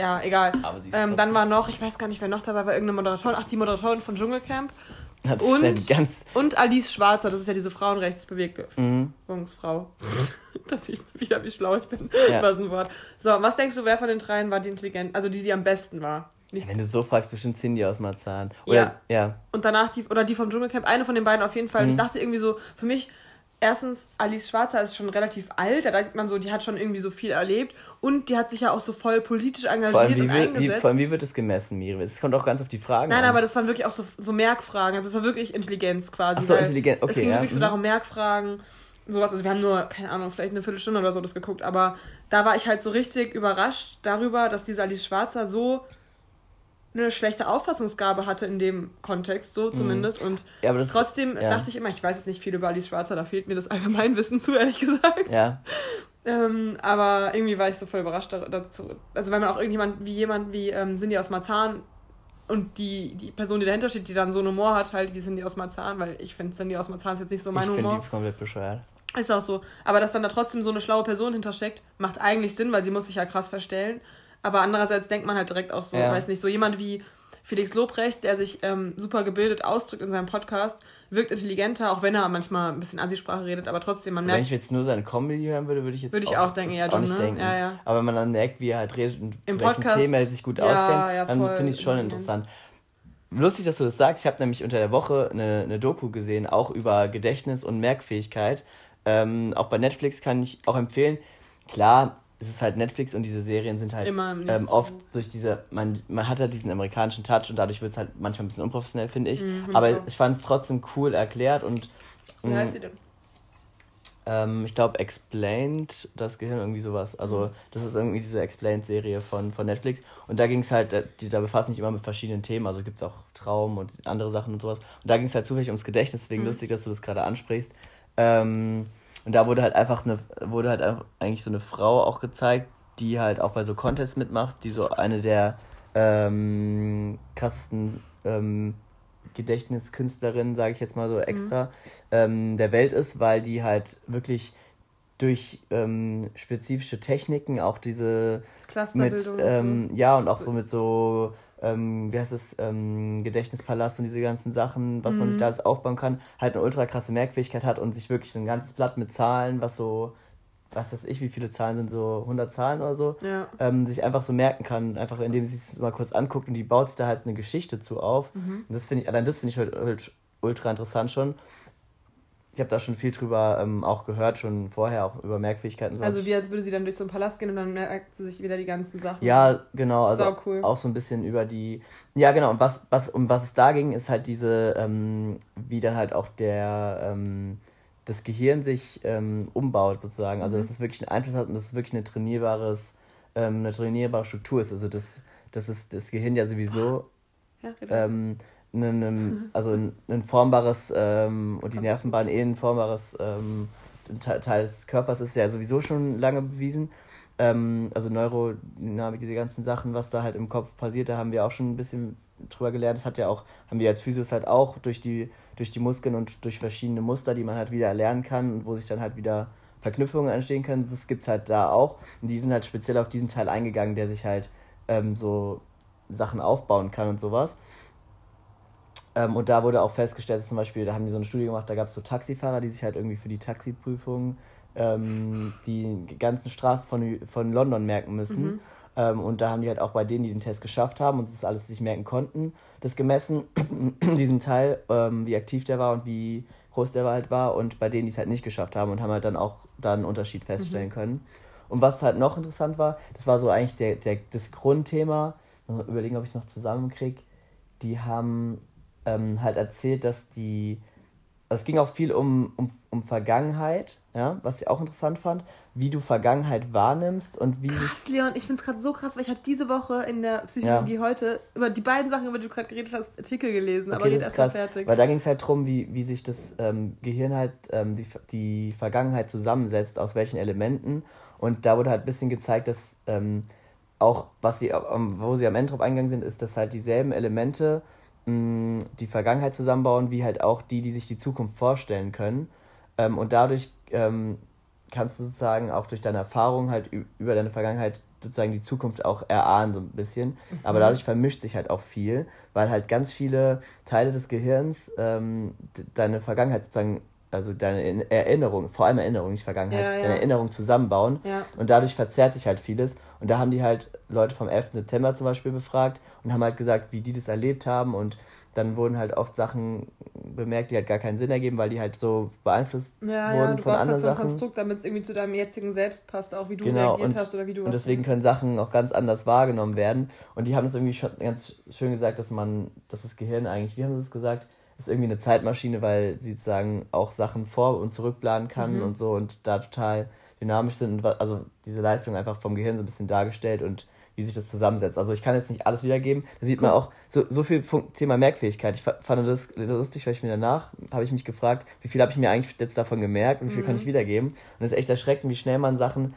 ja, egal. Ähm, dann war noch, ich weiß gar nicht, wer noch dabei war, irgendeine Moderatorin, ach, die Moderatorin von Dschungelcamp. Hat und, ganz und Alice Schwarzer, das ist ja diese Frauenrechtsbewegungsfrau. Mhm. <laughs> dass ich wieder, wie schlau ich bin. Ja. Was ein Wort. So, was denkst du, wer von den dreien war die intelligent, also die, die am besten war? Nicht Wenn du so fragst, bestimmt Cindy aus Marzahn. Oder, ja. ja. Und danach die, oder die vom Dschungelcamp, eine von den beiden auf jeden Fall. Mhm. Und ich dachte irgendwie so, für mich, erstens, Alice Schwarzer ist schon relativ alt, da denkt man so, die hat schon irgendwie so viel erlebt und die hat sich ja auch so voll politisch engagiert vor allem, wie und wird, eingesetzt. Wie, vor allem, wie wird das gemessen, Miri? Es kommt auch ganz auf die Fragen Nein, an. aber das waren wirklich auch so, so Merkfragen, also es war wirklich Intelligenz quasi. Ach so, Intelligenz, okay. Es ging ja. wirklich so mhm. darum, Merkfragen, sowas, also wir haben nur, keine Ahnung, vielleicht eine Viertelstunde oder so das geguckt, aber da war ich halt so richtig überrascht darüber, dass diese Alice Schwarzer so eine schlechte Auffassungsgabe hatte in dem Kontext, so mhm. zumindest. Und ja, trotzdem ja. dachte ich immer, ich weiß jetzt nicht viel über Alice Schwarzer, da fehlt mir das Allgemeinwissen <laughs> zu, ehrlich gesagt. Ja. Ähm, aber irgendwie war ich so voll überrascht dazu. Also wenn man auch irgendjemand wie jemand wie ähm, Cindy aus Marzahn und die, die Person, die dahinter steht, die dann so einen Humor hat, halt wie Cindy aus Marzahn, weil ich finde Cindy aus Marzahn ist jetzt nicht so mein ich Humor. Ich finde die komplett bescheuert. Ist auch so. Aber dass dann da trotzdem so eine schlaue Person hintersteckt, macht eigentlich Sinn, weil sie muss sich ja krass verstellen. Aber andererseits denkt man halt direkt auch so, ja. weiß nicht, so jemand wie Felix Lobrecht, der sich ähm, super gebildet ausdrückt in seinem Podcast, wirkt intelligenter, auch wenn er manchmal ein bisschen Ansichtsprache redet, aber trotzdem, man merkt. Wenn ich jetzt nur seine Comedy hören würde, würde ich jetzt würde ich auch, auch denken, ja, auch dumm, nicht ne? denken. Ja, ja. Aber wenn man dann merkt, wie er halt redet und Im zu welchen Podcast, Themen er sich gut ja, auskennt, ja, dann finde ich es schon interessant. Lustig, dass du das sagst. Ich habe nämlich unter der Woche eine, eine Doku gesehen, auch über Gedächtnis und Merkfähigkeit. Ähm, auch bei Netflix kann ich auch empfehlen. Klar, es ist halt Netflix und diese Serien sind halt ähm, oft durch diese, man, man hat halt diesen amerikanischen Touch und dadurch wird es halt manchmal ein bisschen unprofessionell, finde ich. Mhm, Aber ich fand es trotzdem cool erklärt und. Wie heißt sie denn? Ähm, ich glaube, Explained, das Gehirn, irgendwie sowas. Also, mhm. das ist irgendwie diese Explained-Serie von, von Netflix. Und da ging es halt, die, da befassen sich immer mit verschiedenen Themen. Also gibt es auch Traum und andere Sachen und sowas. Und da ging es halt zufällig ums Gedächtnis, deswegen mhm. lustig, dass du das gerade ansprichst. Ähm, und da wurde halt einfach eine, wurde halt eigentlich so eine Frau auch gezeigt, die halt auch bei so Contests mitmacht, die so eine der ähm, krassesten ähm, Gedächtniskünstlerinnen, sage ich jetzt mal so extra, mhm. ähm, der Welt ist, weil die halt wirklich durch ähm, spezifische Techniken auch diese Clusterbildung mit, ähm, so. ja und auch so mit so ähm, wie heißt es, ähm, Gedächtnispalast und diese ganzen Sachen, was mhm. man sich mhm. da alles aufbauen kann, halt eine ultra krasse Merkfähigkeit hat und sich wirklich ein ganzes Blatt mit Zahlen, was so, was weiß ich, wie viele Zahlen sind, so 100 Zahlen oder so, ja. ähm, sich einfach so merken kann, einfach indem sie es mal kurz anguckt und die baut sich da halt eine Geschichte zu auf. Mhm. Und das finde ich, allein das finde ich halt, halt ultra interessant schon ich habe da schon viel drüber ähm, auch gehört, schon vorher, auch über Merkfähigkeiten. So. Also wie als würde sie dann durch so einen Palast gehen und dann merkt sie sich wieder die ganzen Sachen. Ja, genau. Also cool. auch so ein bisschen über die. Ja, genau. Und was, was, um was es da ging, ist halt diese, ähm, wie dann halt auch der ähm, das Gehirn sich ähm, umbaut, sozusagen. Also mhm. dass es wirklich einen Einfluss hat und dass es wirklich eine trainierbares, ähm, eine trainierbare Struktur ist. Also das, das ist das Gehirn ja sowieso. Ja, genau ein, ein, also ein, ein formbares ähm, und die Nervenbahn eh ein formbares ähm, Teil des Körpers ist ja sowieso schon lange bewiesen. Ähm, also Neurodynamik, diese ganzen Sachen, was da halt im Kopf passiert, da haben wir auch schon ein bisschen drüber gelernt. Das hat ja auch, haben wir als Physios halt auch durch die, durch die Muskeln und durch verschiedene Muster, die man halt wieder erlernen kann und wo sich dann halt wieder Verknüpfungen entstehen können. Das gibt es halt da auch. Und die sind halt speziell auf diesen Teil eingegangen, der sich halt ähm, so Sachen aufbauen kann und sowas. Ähm, und da wurde auch festgestellt, zum Beispiel, da haben die so eine Studie gemacht, da gab es so Taxifahrer, die sich halt irgendwie für die Taxiprüfung ähm, die ganzen Straßen von, von London merken müssen. Mhm. Ähm, und da haben die halt auch bei denen, die den Test geschafft haben und das alles sich merken konnten, das gemessen, <clears throat> diesen Teil, ähm, wie aktiv der war und wie groß der halt war. Und bei denen, die es halt nicht geschafft haben und haben halt dann auch da einen Unterschied feststellen mhm. können. Und was halt noch interessant war, das war so eigentlich der, der, das Grundthema, also überlegen, ob ich es noch zusammenkriege. Die haben ähm, halt erzählt, dass die. Also es ging auch viel um, um, um Vergangenheit, ja, was ich auch interessant fand, wie du Vergangenheit wahrnimmst und wie. Krass, Leon, ich finde es gerade so krass, weil ich habe diese Woche in der Psychologie ja. heute über die beiden Sachen, über die du gerade geredet hast, Artikel gelesen, okay, aber jetzt erstmal fertig. Weil da ging es halt darum, wie, wie sich das ähm, Gehirn halt ähm, die, die Vergangenheit zusammensetzt, aus welchen Elementen. Und da wurde halt ein bisschen gezeigt, dass ähm, auch, was sie, wo sie am Ende drauf eingegangen sind, ist, dass halt dieselben Elemente mh, die Vergangenheit zusammenbauen, wie halt auch die, die sich die Zukunft vorstellen können. Ähm, und dadurch ähm, kannst du sozusagen auch durch deine Erfahrung halt über deine Vergangenheit sozusagen die Zukunft auch erahnen, so ein bisschen. Mhm. Aber dadurch vermischt sich halt auch viel, weil halt ganz viele Teile des Gehirns ähm, deine Vergangenheit sozusagen also deine Erinnerung, vor allem Erinnerung, nicht Vergangenheit, ja, ja. deine Erinnerung zusammenbauen. Ja. Und dadurch verzerrt sich halt vieles. Und da haben die halt Leute vom 11. September zum Beispiel befragt und haben halt gesagt, wie die das erlebt haben. Und dann wurden halt oft Sachen bemerkt, die halt gar keinen Sinn ergeben, weil die halt so beeinflusst ja, wurden ja, du von anderen halt so ein Sachen. Konstrukt, damit es irgendwie zu deinem jetzigen Selbst passt, auch wie du genau, reagiert und, hast oder wie du Und deswegen können Sachen auch ganz anders wahrgenommen werden. Und die haben es irgendwie schon ganz schön gesagt, dass man, dass das Gehirn eigentlich, wie haben sie es gesagt, ist irgendwie eine Zeitmaschine, weil sie sozusagen auch Sachen vor- und zurückplanen kann mhm. und so und da total dynamisch sind. Und also diese Leistung einfach vom Gehirn so ein bisschen dargestellt und wie sich das zusammensetzt. Also ich kann jetzt nicht alles wiedergeben. Da sieht man auch so, so viel Thema Merkfähigkeit. Ich fand das lustig, weil ich mir danach habe ich mich gefragt, wie viel habe ich mir eigentlich jetzt davon gemerkt und wie viel mhm. kann ich wiedergeben. Und es ist echt erschreckend, wie schnell man Sachen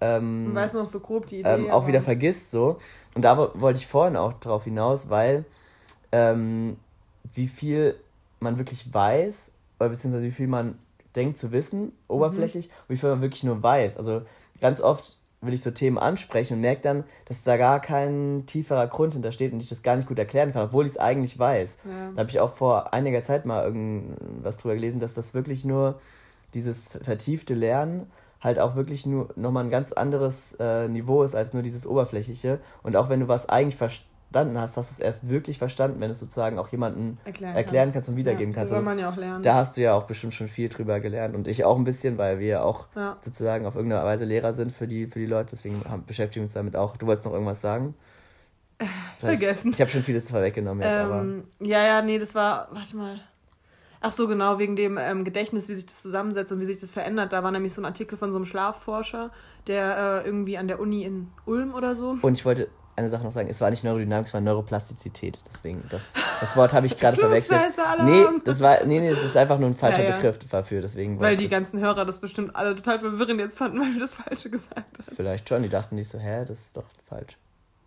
ähm, man weiß noch so grob die Idee, ähm, auch wieder vergisst so. Und da wollte ich vorhin auch drauf hinaus, weil ähm, wie viel man wirklich weiß, oder beziehungsweise wie viel man denkt zu wissen, oberflächlich, mhm. und wie viel man wirklich nur weiß. Also ganz oft will ich so Themen ansprechen und merke dann, dass da gar kein tieferer Grund hintersteht und ich das gar nicht gut erklären kann, obwohl ich es eigentlich weiß. Ja. Da habe ich auch vor einiger Zeit mal irgendwas drüber gelesen, dass das wirklich nur dieses vertiefte Lernen halt auch wirklich nur nochmal ein ganz anderes äh, Niveau ist als nur dieses oberflächliche. Und auch wenn du was eigentlich verstehst, verstanden hast, hast du es erst wirklich verstanden, wenn du es sozusagen auch jemandem erklären, erklären kannst. kannst. und wiedergeben ja, kannst. Das soll man ja auch lernen. Da hast du ja auch bestimmt schon viel drüber gelernt und ich auch ein bisschen, weil wir auch ja. sozusagen auf irgendeine Weise Lehrer sind für die, für die Leute. Deswegen haben, beschäftigen wir uns damit auch. Du wolltest noch irgendwas sagen? <laughs> Vergessen. Ich, ich habe schon vieles vorweggenommen jetzt, ähm, aber. Ja, ja, nee, das war. Warte mal. Ach so, genau, wegen dem ähm, Gedächtnis, wie sich das zusammensetzt und wie sich das verändert. Da war nämlich so ein Artikel von so einem Schlafforscher, der äh, irgendwie an der Uni in Ulm oder so. Und ich wollte eine Sache noch sagen. Es war nicht Neurodynamik, es war Neuroplastizität. Deswegen, das, das Wort habe ich <laughs> gerade verwechselt. Nee, das war, nee, nee, das ist einfach nur ein falscher ja, ja. Begriff dafür. Deswegen weil die ganzen Hörer das bestimmt alle total verwirrend jetzt fanden, weil du das Falsche gesagt hast. Vielleicht schon. Die dachten nicht so, hä, das ist doch falsch.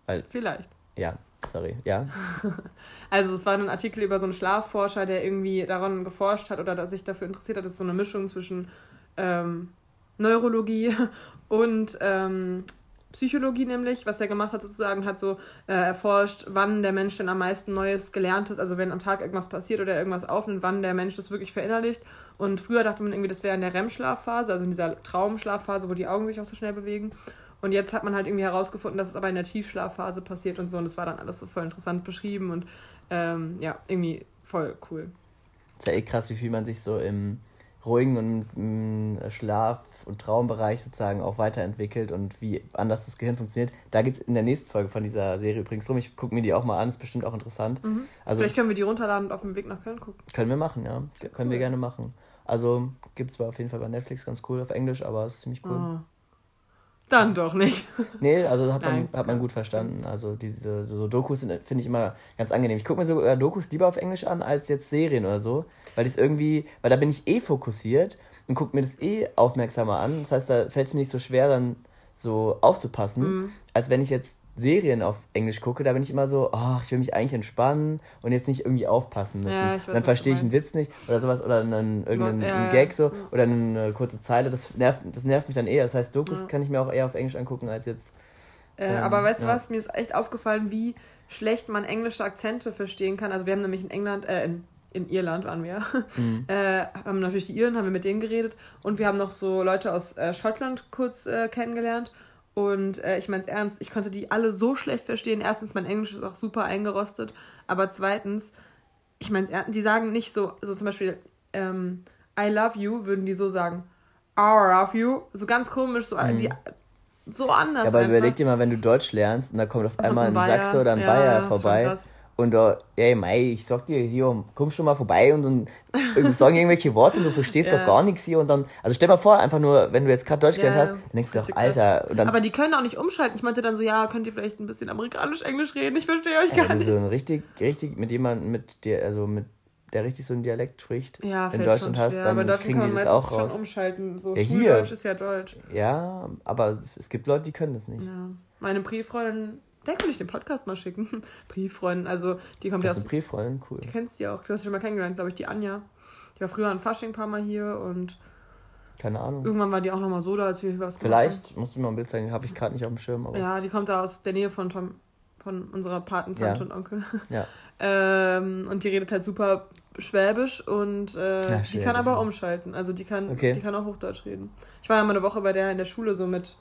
Weil, Vielleicht. Ja, sorry, ja. <laughs> also es war ein Artikel über so einen Schlafforscher, der irgendwie daran geforscht hat oder sich dafür interessiert hat. Das ist so eine Mischung zwischen ähm, Neurologie <laughs> und ähm, Psychologie nämlich, was er gemacht hat sozusagen, hat so äh, erforscht, wann der Mensch denn am meisten Neues gelernt hat, also wenn am Tag irgendwas passiert oder irgendwas aufnimmt, wann der Mensch das wirklich verinnerlicht. Und früher dachte man irgendwie, das wäre in der REM-Schlafphase, also in dieser Traumschlafphase, wo die Augen sich auch so schnell bewegen. Und jetzt hat man halt irgendwie herausgefunden, dass es aber in der Tiefschlafphase passiert und so. Und das war dann alles so voll interessant beschrieben und ähm, ja, irgendwie voll cool. ist ja eh krass, wie viel man sich so im ruhigen und im Schlaf- und Traumbereich sozusagen auch weiterentwickelt und wie anders das Gehirn funktioniert. Da geht es in der nächsten Folge von dieser Serie übrigens drum. Ich gucke mir die auch mal an, ist bestimmt auch interessant. Mhm. Also, Vielleicht können wir die runterladen und auf dem Weg nach Köln gucken. Können wir machen, ja. Können cool. wir gerne machen. Also gibt es zwar auf jeden Fall bei Netflix ganz cool auf Englisch, aber es ist ziemlich cool. Oh. Dann doch nicht. <laughs> Nee, also hat man, hat man gut verstanden. Also diese so Dokus finde ich immer ganz angenehm. Ich gucke mir so Dokus lieber auf Englisch an als jetzt Serien oder so, weil das irgendwie, weil da bin ich eh fokussiert und gucke mir das eh aufmerksamer an. Das heißt, da fällt es mir nicht so schwer, dann so aufzupassen, mhm. als wenn ich jetzt Serien auf Englisch gucke, da bin ich immer so, ach, ich will mich eigentlich entspannen und jetzt nicht irgendwie aufpassen müssen. Ja, weiß, dann verstehe ich einen Witz nicht oder sowas oder einen, irgendeinen ja, Gag so oder eine kurze Zeile. Das nervt, das nervt mich dann eher. Das heißt, Dokus kann ich mir auch eher auf Englisch angucken als jetzt. Äh, ähm, aber weißt du was, mir ist echt aufgefallen, wie schlecht man englische Akzente verstehen kann. Also wir haben nämlich in England, äh, in, in Irland waren wir, <laughs> mhm. äh, haben natürlich die Iren, haben wir mit denen geredet und wir haben noch so Leute aus äh, Schottland kurz äh, kennengelernt und äh, ich meine es ernst, ich konnte die alle so schlecht verstehen. Erstens, mein Englisch ist auch super eingerostet. Aber zweitens, ich meine es ernst, die sagen nicht so, so zum Beispiel, ähm, I love you, würden die so sagen. I love you. So ganz komisch, so, mhm. die, so anders. Ja, aber einfach. überleg dir mal, wenn du Deutsch lernst und da kommt auf einmal ein, ein Sachse oder ein ja, Bayer vorbei und da, ey, mei, ich sag dir hier, komm schon mal vorbei und, und <laughs> sagen irgendwelche Worte und du verstehst ja. doch gar nichts hier und dann, also stell mal vor, einfach nur, wenn du jetzt gerade Deutsch gelernt ja, hast, dann denkst du doch, Alter. Dann, Aber die können auch nicht umschalten. Ich meinte dann so, ja, könnt ihr vielleicht ein bisschen amerikanisch, Englisch reden? Ich verstehe euch gar also nicht. so ein richtig, richtig mit jemandem, mit der, also mit der richtig so einen Dialekt spricht, ja, in Deutschland hast, dann aber kriegen die das auch raus. umschalten. So ja, hier. ist ja Deutsch. Ja, aber es gibt Leute, die können das nicht. Ja. Meine Brieffreundin der könnte ich den Podcast mal schicken. <laughs> Brieffreundin, also die kommt ja aus. Brieffreundin, cool. Die kennst du ja auch. Du hast sie schon mal kennengelernt, glaube ich, die Anja. Die war früher an Fasching ein paar Mal hier und. Keine Ahnung. Irgendwann war die auch nochmal so da, als wir was Vielleicht, musst du mir mal ein Bild zeigen, habe ich gerade nicht auf dem Schirm. Aber ja, die kommt da aus der Nähe von, von, von unserer Patentante ja. und Onkel. <laughs> Ja. ähm, und die redet halt super Schwäbisch und äh, ja, die kann aber umschalten. Also die kann, okay. die kann auch Hochdeutsch reden. Ich war ja mal eine Woche bei der in der Schule so mit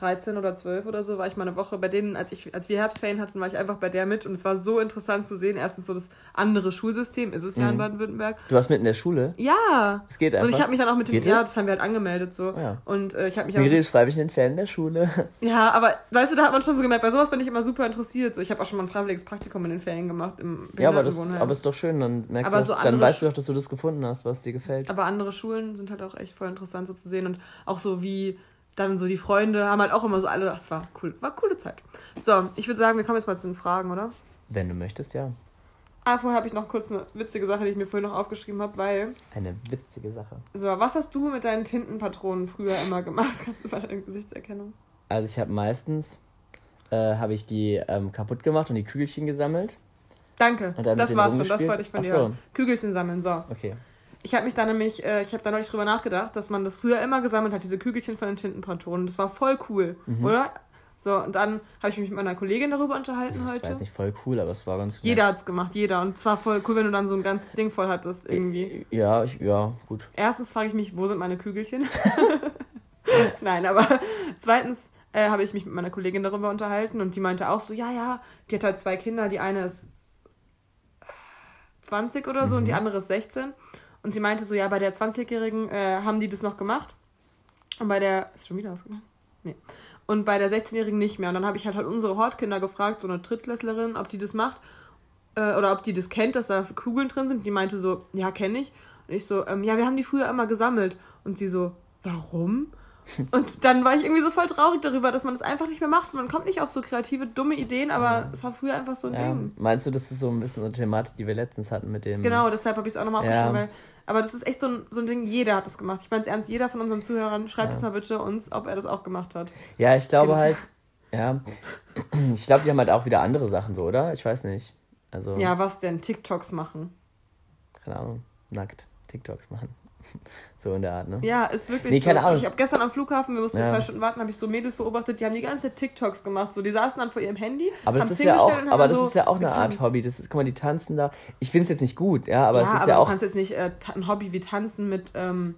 13 oder 12 oder so, war ich mal eine Woche bei denen, als, ich, als wir Herbstferien hatten, war ich einfach bei der mit und es war so interessant zu sehen. Erstens so das andere Schulsystem, ist es ja in mhm. Baden-Württemberg. Du warst mit in der Schule? Ja. Es geht einfach. Und ich habe mich dann auch mit dem, ja, das haben wir halt angemeldet so. Oh ja. Und äh, ich habe mich auch. Miri schreibe ich in den Ferien der Schule. <laughs> Ja, aber weißt du, da hat man schon so gemerkt, bei sowas bin ich immer super interessiert. So, ich habe auch schon mal ein freiwilliges Praktikum in den Ferien gemacht im Ja, aber das aber ist doch schön, dann merkst aber du, auch, so dann weißt du doch, dass du das gefunden hast, was dir gefällt. Aber andere Schulen sind halt auch echt voll interessant so zu sehen und auch so wie dann so die Freunde haben halt auch immer so alle, das war cool, war coole Zeit. So, ich würde sagen, wir kommen jetzt mal zu den Fragen, oder? Wenn du möchtest, ja. Ah, vorher habe ich noch kurz eine witzige Sache, die ich mir vorhin noch aufgeschrieben habe, weil. Eine witzige Sache. So, was hast du mit deinen Tintenpatronen früher immer gemacht? <laughs> Kannst du bei deiner Gesichtserkennung? Also ich habe meistens äh, habe ich die ähm, kaputt gemacht und die Kügelchen gesammelt. Danke. Das war's schon, das wollte ich von dir so. Kügelchen sammeln, so. Okay. Ich habe mich da nämlich, äh, ich habe da neulich drüber nachgedacht, dass man das früher immer gesammelt hat, diese Kügelchen von den Tintenpatronen. Das war voll cool, mhm. oder? So, und dann habe ich mich mit meiner Kollegin darüber unterhalten das heute. Das war jetzt nicht voll cool, aber es war ganz cool. Jeder hat es gemacht, jeder. Und es war voll cool, wenn du dann so ein ganzes Ding voll hattest, irgendwie. Ja, ich, ja, gut. Erstens frage ich mich, wo sind meine Kügelchen? <laughs> Nein, aber zweitens äh, habe ich mich mit meiner Kollegin darüber unterhalten und die meinte auch so, ja, ja, die hat halt zwei Kinder, die eine ist 20 oder so mhm. und die mhm. andere ist 16. Und sie meinte so, ja, bei der 20-Jährigen äh, haben die das noch gemacht. Und bei der. Ist schon wieder ausgegangen? Nee. Und bei der 16-Jährigen nicht mehr. Und dann habe ich halt, halt unsere Hortkinder gefragt, so eine Drittklässlerin, ob die das macht. Äh, oder ob die das kennt, dass da Kugeln drin sind. Die meinte so, ja, kenne ich. Und ich so, ähm, ja, wir haben die früher immer gesammelt. Und sie so, warum? <laughs> Und dann war ich irgendwie so voll traurig darüber, dass man das einfach nicht mehr macht. Man kommt nicht auf so kreative, dumme Ideen, aber ja. es war früher einfach so ein ja. Ding. Meinst du, das ist so ein bisschen eine Thematik, die wir letztens hatten mit dem. Genau, deshalb habe ich es auch nochmal ja. aufgeschrieben. Weil, aber das ist echt so ein, so ein Ding, jeder hat das gemacht. Ich meine es ernst, jeder von unseren Zuhörern, schreibt es mal bitte uns, ob er das auch gemacht hat. Ja, ich glaube genau. halt, ja. Ich glaube, die haben halt auch wieder andere Sachen so, oder? Ich weiß nicht. Also. Ja, was denn? TikToks machen. Keine Ahnung. Nackt. TikToks machen. <laughs> so in der Art, ne? Ja, ist wirklich nee, so. keine Ahnung. Ich habe gestern am Flughafen, wir mussten ja. zwei Stunden warten, habe ich so Mädels beobachtet, die haben die ganze Zeit TikToks gemacht. So, die saßen dann vor ihrem Handy. Aber das ist ja auch, aber das so ist ja auch eine getanzt. Art Hobby. Das ist, guck mal, die tanzen da. Ich finde es jetzt nicht gut, ja, aber ja, es ist aber ja auch. Du kannst jetzt nicht äh, ein Hobby wie tanzen mit. Ähm,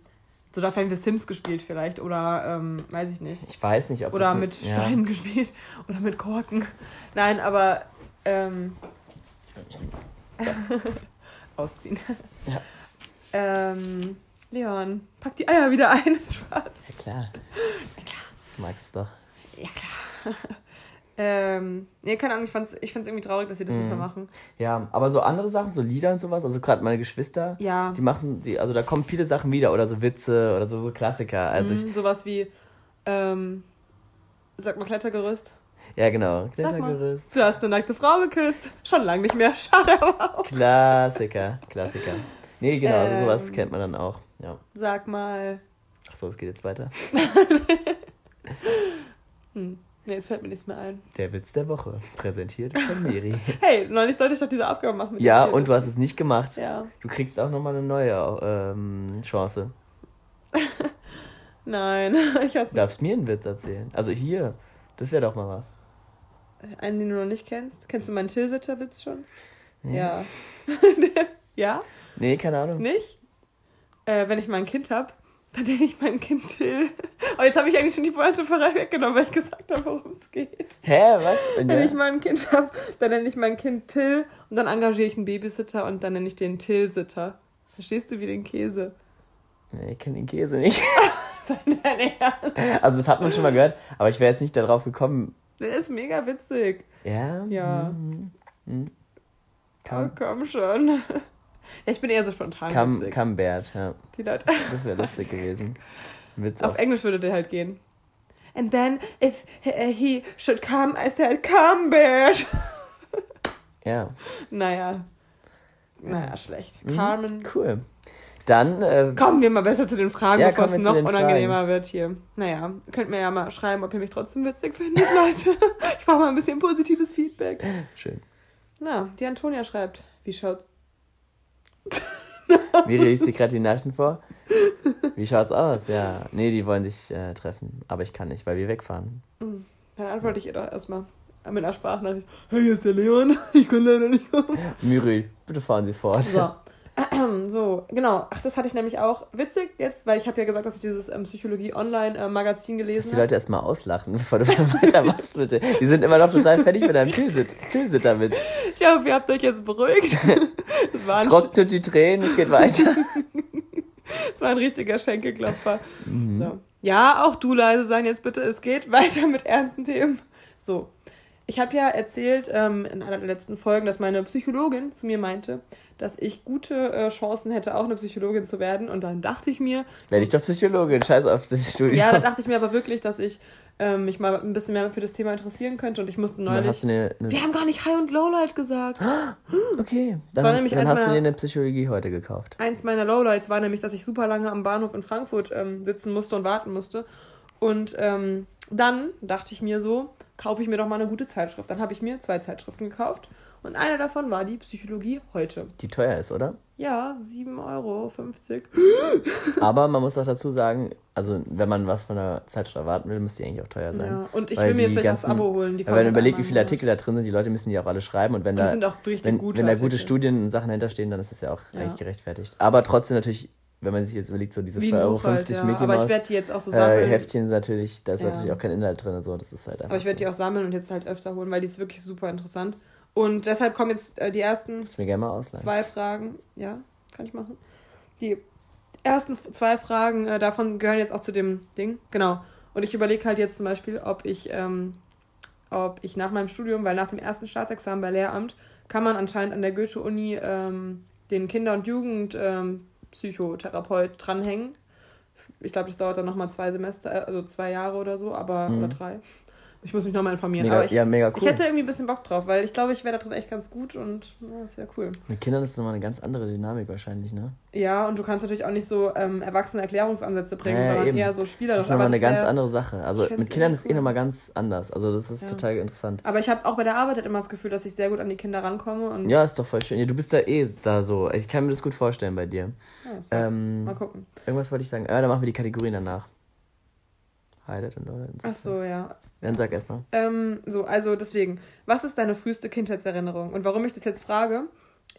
so, da haben wir Sims gespielt vielleicht oder ähm, weiß ich nicht. Ich weiß nicht, ob Oder mit Steinen ja. <laughs> gespielt oder mit Korken. Nein, aber ähm, <laughs> ausziehen. Ja. ähm, Leon, pack die Eier wieder ein. <laughs> Spaß. Ja klar. Ja klar. Du magst es doch. Ja klar. <laughs> ähm, nee, keine Ahnung, ich fand's, ich fand's irgendwie traurig, dass sie das mm. nicht mehr mhm. machen. Ja, aber so andere Sachen, so Lieder und sowas, also gerade meine Geschwister, ja. die machen, die, also da kommen viele Sachen wieder oder so Witze oder so, so Klassiker. Also mm, ich, sowas wie, ähm, Sag mal Klettergerüst. Ja, genau. Klettergerüst. Du hast eine nackte Frau geküsst. Schon lange nicht mehr. <laughs> Schade aber auch. Klassiker, Klassiker. Nee, genau, also sowas ähm, kennt man dann auch. Ja. Sag mal. Achso, es geht jetzt weiter. <laughs> hm. Nee, jetzt fällt mir nichts mehr ein. Der Witz der Woche, präsentiert von Miri. <laughs> hey, neulich sollte ich doch diese Aufgabe machen. ja, und du hast es nicht gemacht. Ja. Du kriegst auch nochmal eine neue ähm, Chance. <laughs> Nein, ich hasse. Du darfst mir einen Witz erzählen. Also hier, das wäre doch mal was. Einen, den du noch nicht kennst? Kennst du meinen Tilsiter-Witz schon? Nee. Ja. ja? Nee, keine Ahnung. Nicht? Äh, wenn ich mal ein Kind habe, dann nenne ich mein Kind Till. Aber jetzt habe ich eigentlich schon die Pointe vorher weggenommen, weil ich gesagt habe, worum es geht. Hä, was? Wenn ja. ich mal ein Kind habe, dann nenne ich mein Kind Till und dann engagiere ich einen Babysitter und dann nenne ich den Till-Sitter. Verstehst du wie den Käse? Nee, ich kenne den Käse nicht. <laughs> Sein Ernst? Also das hat man schon mal gehört, aber ich wäre jetzt nicht darauf gekommen. Der ist mega witzig. Ja? Ja. Mhm. Mhm. Oh, komm schon. Ja, ich bin eher so spontan. Come, Cambert, ja. Die Leute. Das, wäre lustig gewesen. <laughs> Witz auf, auf Englisch würde der halt gehen. And then, if he should come, I said, come, Bert. <laughs> ja. Naja. Naja, schlecht. Mhm. Carmen. Cool. Dann. Äh, kommen wir mal besser zu den Fragen, ja, bevor es noch unangenehmer Fragen. wird hier. Naja, könnt mir ja mal schreiben, ob ihr mich trotzdem witzig findet, <laughs> Leute. ich brauche mal ein bisschen positives Feedback. Schön. Na, die Antonia schreibt, wie schaut's Miri liest dir gerade die Nachrichten vor. Wie schaut's aus? Ja. Nee, die wollen sich äh, treffen. Aber ich kann nicht, weil wir wegfahren. Hm. Dann antworte ich ihr doch erstmal mit einer Sprachnachricht. Hey, hier ist der Leon. <laughs> Ich kann leider nicht kommen. Miri, bitte fahren Sie fort. So. <clears throat> So, genau. Ach, das hatte ich nämlich auch witzig jetzt, weil ich habe ja gesagt, dass ich dieses ähm, Psychologie-Online-Magazin gelesen habe. Dass die Leute erstmal auslachen, <laughs> bevor du <laughs> weitermachst, bitte. Die sind immer noch total fertig mit deinem Zielsitter mit. Ich hoffe, ihr habt euch jetzt beruhigt. <laughs> Trocknet die Tränen, es geht weiter. Es war ein richtiger Schenkelklopfer. Mhm. So. Ja, auch du leise sein jetzt bitte. Es geht weiter mit ernsten Themen. So. Ich habe ja erzählt ähm, in einer der letzten Folgen, dass meine Psychologin zu mir meinte, dass ich gute äh, Chancen hätte, auch eine Psychologin zu werden. Und dann dachte ich mir. Werde ich doch Psychologin, scheiß auf das Studium. Ja, da dachte ich mir aber wirklich, dass ich ähm, mich mal ein bisschen mehr für das Thema interessieren könnte. Und ich musste neulich. Eine, eine wir haben gar nicht High und Lowlight gesagt. <gasps> Okay, dann, dann hast meiner, du dir eine Psychologie heute gekauft. Eins meiner Lowlights war nämlich, dass ich super lange am Bahnhof in Frankfurt ähm, sitzen musste und warten musste. Und ähm, dann dachte ich mir so, kaufe ich mir doch mal eine gute Zeitschrift. Dann habe ich mir zwei Zeitschriften gekauft und eine davon war die Psychologie heute. Die teuer ist, oder? Ja, 7,50 Euro. <laughs> Aber man muss auch dazu sagen, also wenn man was von der Zeitschrift erwarten will, müsste die eigentlich auch teuer sein. Ja, und ich will mir jetzt vielleicht ganzen, das Abo holen. Die weil wenn man überlegt, wie viele Artikel da drin sind, die Leute müssen die auch alle schreiben und wenn und da, sind auch richtig wenn, gute wenn da gute Studien und Sachen hinterstehen, dann ist es ja auch ja. eigentlich gerechtfertigt. Aber trotzdem natürlich wenn man sich jetzt überlegt, so diese 2,50 Euro ja. Mickey Aber ich werde die jetzt auch so sammeln. Äh, Heftchen sind natürlich, da ist ja. natürlich auch kein Inhalt drin so, das ist halt Aber ich werde so. die auch sammeln und jetzt halt öfter holen, weil die ist wirklich super interessant. Und deshalb kommen jetzt äh, die ersten zwei Fragen. Ja, kann ich machen. Die ersten zwei Fragen äh, davon gehören jetzt auch zu dem Ding. Genau. Und ich überlege halt jetzt zum Beispiel, ob ich, ähm, ob ich nach meinem Studium, weil nach dem ersten Staatsexamen bei Lehramt kann man anscheinend an der Goethe-Uni ähm, den Kinder- und Jugendpsychotherapeut ähm, dranhängen. Ich glaube, das dauert dann nochmal zwei Semester, äh, also zwei Jahre oder so, aber mhm. oder drei. Ich muss mich nochmal informieren. Mega, ich, ja, mega cool. Ich hätte irgendwie ein bisschen Bock drauf, weil ich glaube, ich wäre da drin echt ganz gut und ja, das wäre cool. Mit Kindern ist das nochmal eine ganz andere Dynamik wahrscheinlich, ne? Ja, und du kannst natürlich auch nicht so ähm, erwachsene Erklärungsansätze bringen, ja, sondern eben. eher so spielerisch. Das ist nochmal eine ganz andere Sache. Also mit Kindern ist eh cool. eh nochmal ganz anders. Also das ist ja. total interessant. Aber ich habe auch bei der Arbeit halt immer das Gefühl, dass ich sehr gut an die Kinder rankomme. Und ja, ist doch voll schön. Ja, du bist da eh da so. Ich kann mir das gut vorstellen bei dir. Ja, ähm, mal gucken. Irgendwas wollte ich sagen. Ja, dann machen wir die Kategorien danach. Highlight und Lowlight. Ach so, ja. Dann sag erstmal. Ähm, so, also deswegen, was ist deine früheste Kindheitserinnerung? Und warum ich das jetzt frage,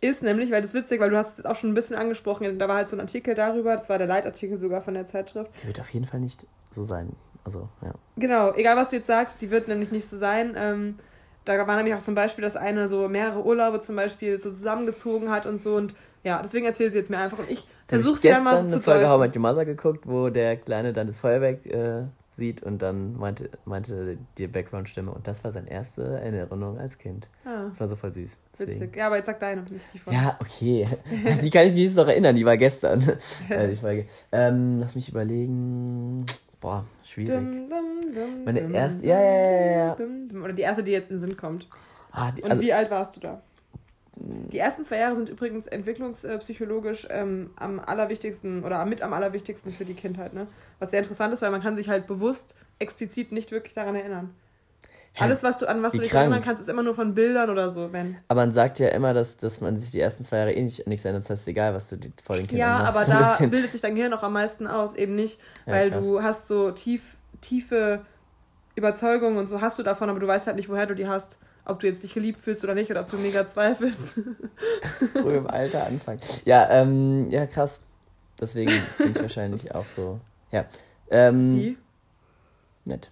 ist nämlich, weil das ist witzig, weil du hast es jetzt auch schon ein bisschen angesprochen, da war halt so ein Artikel darüber, das war der Leitartikel sogar von der Zeitschrift. Die wird auf jeden Fall nicht so sein. Also, ja. Genau, egal was du jetzt sagst, die wird nämlich nicht so sein. Ähm, da war nämlich auch zum Beispiel, dass eine so mehrere Urlaube zum Beispiel so zusammengezogen hat und so und ja, deswegen erzähle sie jetzt mir einfach und ich versuche es ja mal so zu Ich habe eine Folge How Met Your Mother geguckt, wo der Kleine dann das Feuerwerk äh, sieht und dann meinte, meinte die Background-Stimme und das war seine erste Erinnerung als Kind. Ah. Das war so voll süß. Deswegen. Witzig. Ja, aber jetzt sag deine, nicht die Folge. Ja, okay. <laughs> die kann ich mich noch erinnern, die war gestern. <laughs> die Folge. Ähm, lass mich überlegen. Boah, schwierig. Dum, dum, dum, Meine erste, ja, ja, ja, ja. Oder die erste, die jetzt in den Sinn kommt. Ah, die, Und also, wie alt warst du da? Die ersten zwei Jahre sind übrigens entwicklungspsychologisch ähm, am allerwichtigsten oder mit am allerwichtigsten für die Kindheit, ne? Was sehr interessant ist, weil man kann sich halt bewusst, explizit nicht wirklich daran erinnern. Alles, was du an was du dich erinnern kannst, ist immer nur von Bildern oder so, wenn. Aber man sagt ja immer, dass, dass man sich die ersten zwei Jahre eh nicht nichts erinnert. Das heißt, egal, was du vor den Kindern ja, machst. Ja, aber da bildet sich dein Gehirn auch am meisten aus, eben nicht, weil ja, du hast so tief, tiefe Überzeugungen und so hast du davon, aber du weißt halt nicht, woher du die hast. Ob du jetzt dich geliebt fühlst oder nicht, oder ob du mega zweifelst. <laughs> Früh im Alter anfangen. Ja, ähm, ja, krass. Deswegen bin ich <laughs> wahrscheinlich auch so. Ja. Ähm, Wie? Nett.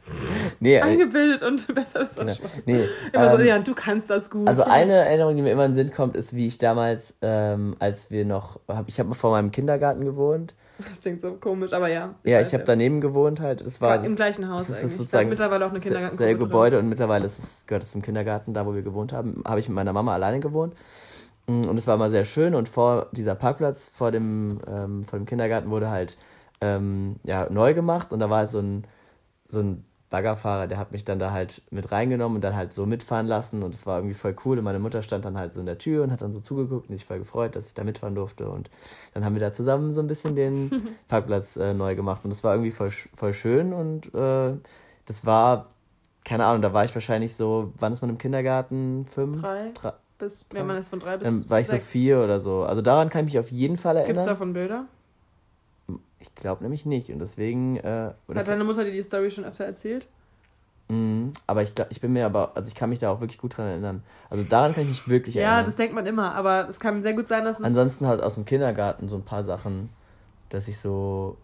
<laughs> nee, Eingebildet und <laughs> besser ist das genau. Nee, immer ähm, so, ja, du kannst das gut. Also eine Erinnerung, die mir immer in den Sinn kommt, ist, wie ich damals, ähm, als wir noch, hab, ich habe vor meinem Kindergarten gewohnt. Das klingt so komisch, aber ja. Ich ja, ich habe ja. daneben gewohnt halt. Das war Im das, gleichen Haus das ist eigentlich. sozusagen mittlerweile auch eine Kindergarten. Selbe Gebäude und mittlerweile ist es, gehört es zum Kindergarten, da wo wir gewohnt haben. Habe ich mit meiner Mama alleine gewohnt. Mm, und es war immer sehr schön und vor dieser Parkplatz, vor dem, ähm, vor dem Kindergarten wurde halt ähm, ja, neu gemacht und da war halt so ein so ein Baggerfahrer, der hat mich dann da halt mit reingenommen und dann halt so mitfahren lassen und es war irgendwie voll cool und meine Mutter stand dann halt so in der Tür und hat dann so zugeguckt und sich voll gefreut, dass ich da mitfahren durfte und dann haben wir da zusammen so ein bisschen den <laughs> Parkplatz äh, neu gemacht und es war irgendwie voll, voll schön und äh, das war, keine Ahnung, da war ich wahrscheinlich so, wann ist man im Kindergarten? Fünf? Drei? drei bis, wenn man ist von drei bis Dann war ich sechs. so vier oder so. Also daran kann ich mich auf jeden Fall erinnern. Gibt es davon Bilder? Ich glaube nämlich nicht und deswegen. Äh, Hat deine Mutter dir die Story schon öfter erzählt? Mhm, aber ich, ich bin mir aber, also ich kann mich da auch wirklich gut dran erinnern. Also daran kann ich mich wirklich ja, erinnern. Ja, das denkt man immer, aber es kann sehr gut sein, dass es. Ansonsten halt aus dem Kindergarten so ein paar Sachen, dass ich so,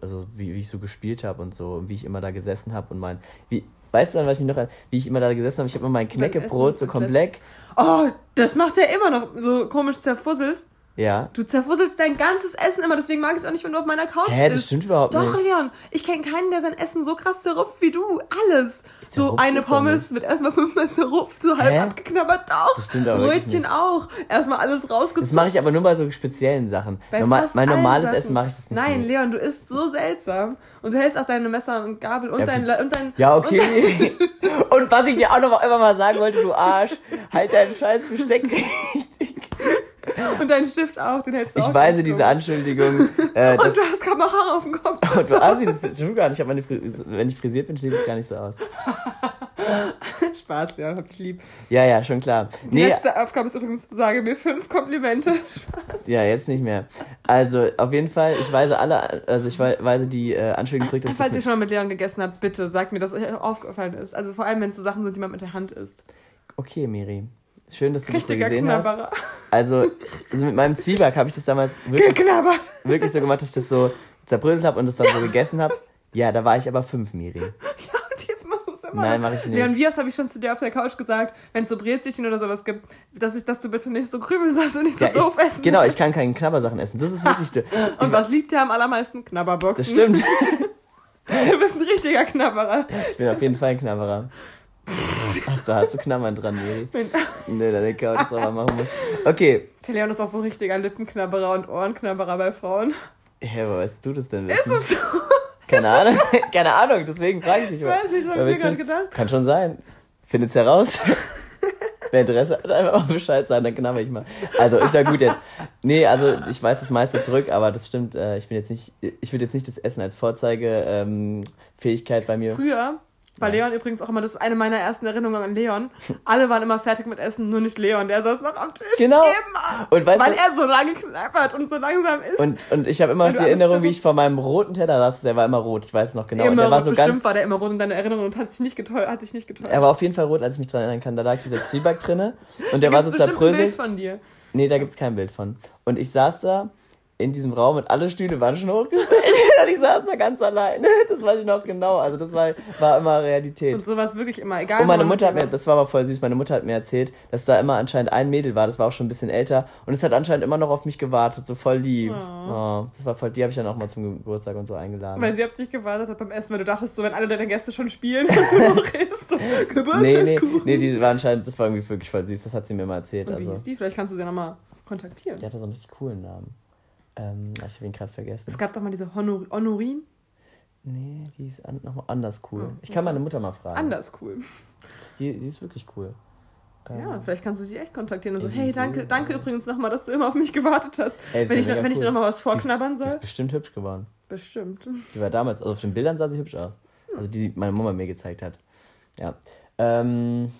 also wie, wie ich so gespielt habe und so, wie ich immer da gesessen habe und mein, wie, weißt du dann, was ich mich noch, wie ich immer da gesessen habe? Ich habe immer mein Knäckebrot so komplett. Oh, das macht er immer noch so komisch zerfusselt. Ja. Du zerfusselst dein ganzes Essen immer, deswegen mag ich es auch nicht, wenn du auf meiner Couch bist. Hä, das stimmt überhaupt Doch, nicht. Doch, Leon, ich kenne keinen, der sein Essen so krass zerrupft wie du. Alles. So eine Pommes wird erstmal fünfmal zerrupft, so halb Hä? abgeknabbert. Doch. Das stimmt aber Brötchen auch. Erstmal alles rausgezogen. Das mache ich aber nur bei so speziellen Sachen. Bei Normal, mein normales Essen mache ich das nicht. Nein, mehr. Leon, du isst so seltsam. Und du hältst auch deine Messer und Gabel und, ja, dein, und dein. Ja, okay. Und, <laughs> und was ich dir auch noch immer mal sagen wollte, du Arsch, halt deinen scheiß Besteck <laughs> richtig. <laughs> Und dein Stift auch, den hältst du Ich weise diese Anschuldigung. <laughs> Äh, und du hast kaum noch Haare auf dem Kopf. Und du Assi, das stimmt gar nicht. Ich meine, wenn ich frisiert bin, sieht es gar nicht so aus. <laughs> Spaß, ja, hab ich lieb. Ja, ja, schon klar. Die nee, letzte Aufgabe ist übrigens, sage mir fünf Komplimente. Spaß. Ja, jetzt nicht mehr. Also, auf jeden Fall, ich weise alle, also ich weise die äh, Anschuldigung zurück. Dass Falls ihr schon mal mit Leon gegessen habt, bitte sagt mir, dass euch aufgefallen ist. Also vor allem, wenn es so Sachen sind, die man mit der Hand isst. Okay, Miri. Schön, dass du das so gesehen Knabberer. hast. Also, also mit meinem Zwieback habe ich das damals wirklich, wirklich so gemacht, dass ich das so zerbröselt habe und das dann so gegessen habe. Ja, da war ich aber fünf, Miri. <laughs> Ja, und jetzt machst du es immer. Nein, mach ich nicht. Und wie oft habe ich schon zu dir auf der Couch gesagt, wenn es so Brezelchen oder sowas gibt, dass, ich, dass du bitte nicht so krümeln sollst und nicht so ja, doof ich, essen. Genau, ich kann keine Knabbersachen essen. Das ist wirklich... <laughs> und was liebt dir am allermeisten? Knabberboxen. Das stimmt. <laughs> du bist ein richtiger Knabberer. Ich bin auf jeden Fall ein Knabberer. <laughs> Du, hast du Knabbern dran, Miri? Nee, da der Couch das aber machen muss. Okay. Leon ist auch so ein richtiger Lippenknabberer und Ohrenknabberer bei Frauen. Hä, wo weißt du das denn wissen? Ist es so? <laughs> Keine Ahnung, <laughs> keine Ahnung, deswegen frage ich dich mal. Ich weiß nicht, das habe ich mir gerade gedacht. Kann schon sein. Findet's heraus. Wer Interesse hat, einfach mal Bescheid sagen, dann knabber ich mal. Also, ist ja gut jetzt. Nee, also, ich weiß das meiste zurück, aber das stimmt, äh, ich bin jetzt nicht, ich würde jetzt nicht das Essen als Vorzeigefähigkeit ähm, bei mir. Früher ja. Leon übrigens auch immer, das ist eine meiner ersten Erinnerungen an Leon. Alle waren immer fertig mit Essen, nur nicht Leon. Der saß noch am Tisch. Genau. Immer. Und weißt weil du, er so lange knappert und so langsam ist. Und, und ich habe immer noch die Erinnerung, wie ich vor meinem roten Teller saß. Der war immer rot, ich weiß noch genau. Immer und der war so bestimmt ganz, war der immer rot in deiner Erinnerung und hat sich nicht getäuscht. Hat dich nicht getäuscht. Er war auf jeden Fall rot, als ich mich daran erinnern kann. Da lag dieser Zwieback drinne und der war so zerbröselt. Ein Bild von dir. Nee, da gibt's kein Bild von. Und ich saß da in diesem Raum und alle Stühle waren schon hochgestellt. <laughs> und ich saß da ganz alleine. <laughs> Das weiß ich noch genau. Also das war, war immer Realität. Und so war es wirklich immer, egal. Und meine Mutter hat mir, das war aber voll süß, meine Mutter hat mir erzählt, dass da immer anscheinend ein Mädel war, das war auch schon ein bisschen älter und es hat anscheinend immer noch auf mich gewartet, so voll lieb. Oh. Oh, das war voll, die habe ich dann auch mal zum Geburtstag und so eingeladen. Weil sie auf dich gewartet hat beim Essen, weil du dachtest so, wenn alle deine Gäste schon spielen <laughs> und du noch isst, so, nee, nee, nee, die war anscheinend, das war irgendwie wirklich voll süß, das hat sie mir mal erzählt. Und wie also. hieß die? Vielleicht kannst du sie nochmal kontaktieren. Die hatte so einen richtig coolen Namen. Ähm, ich habe ihn gerade vergessen. Es gab doch mal diese Honor Honorin. Nee, die ist an, nochmal anders cool. Oh, ich kann meine Mutter mal fragen. Anders cool. Die, die ist wirklich cool. Ja, ähm, vielleicht kannst du sie echt kontaktieren und so, hey, danke, danke übrigens nochmal, dass du immer auf mich gewartet hast. Ey, wenn ich, wenn cool. ich dir nochmal was vorknabbern soll. Die ist bestimmt hübsch geworden. Bestimmt. Die war damals, also auf den Bildern sah sie hübsch aus. Also die meine Mama mir gezeigt hat. Ja. Ähm,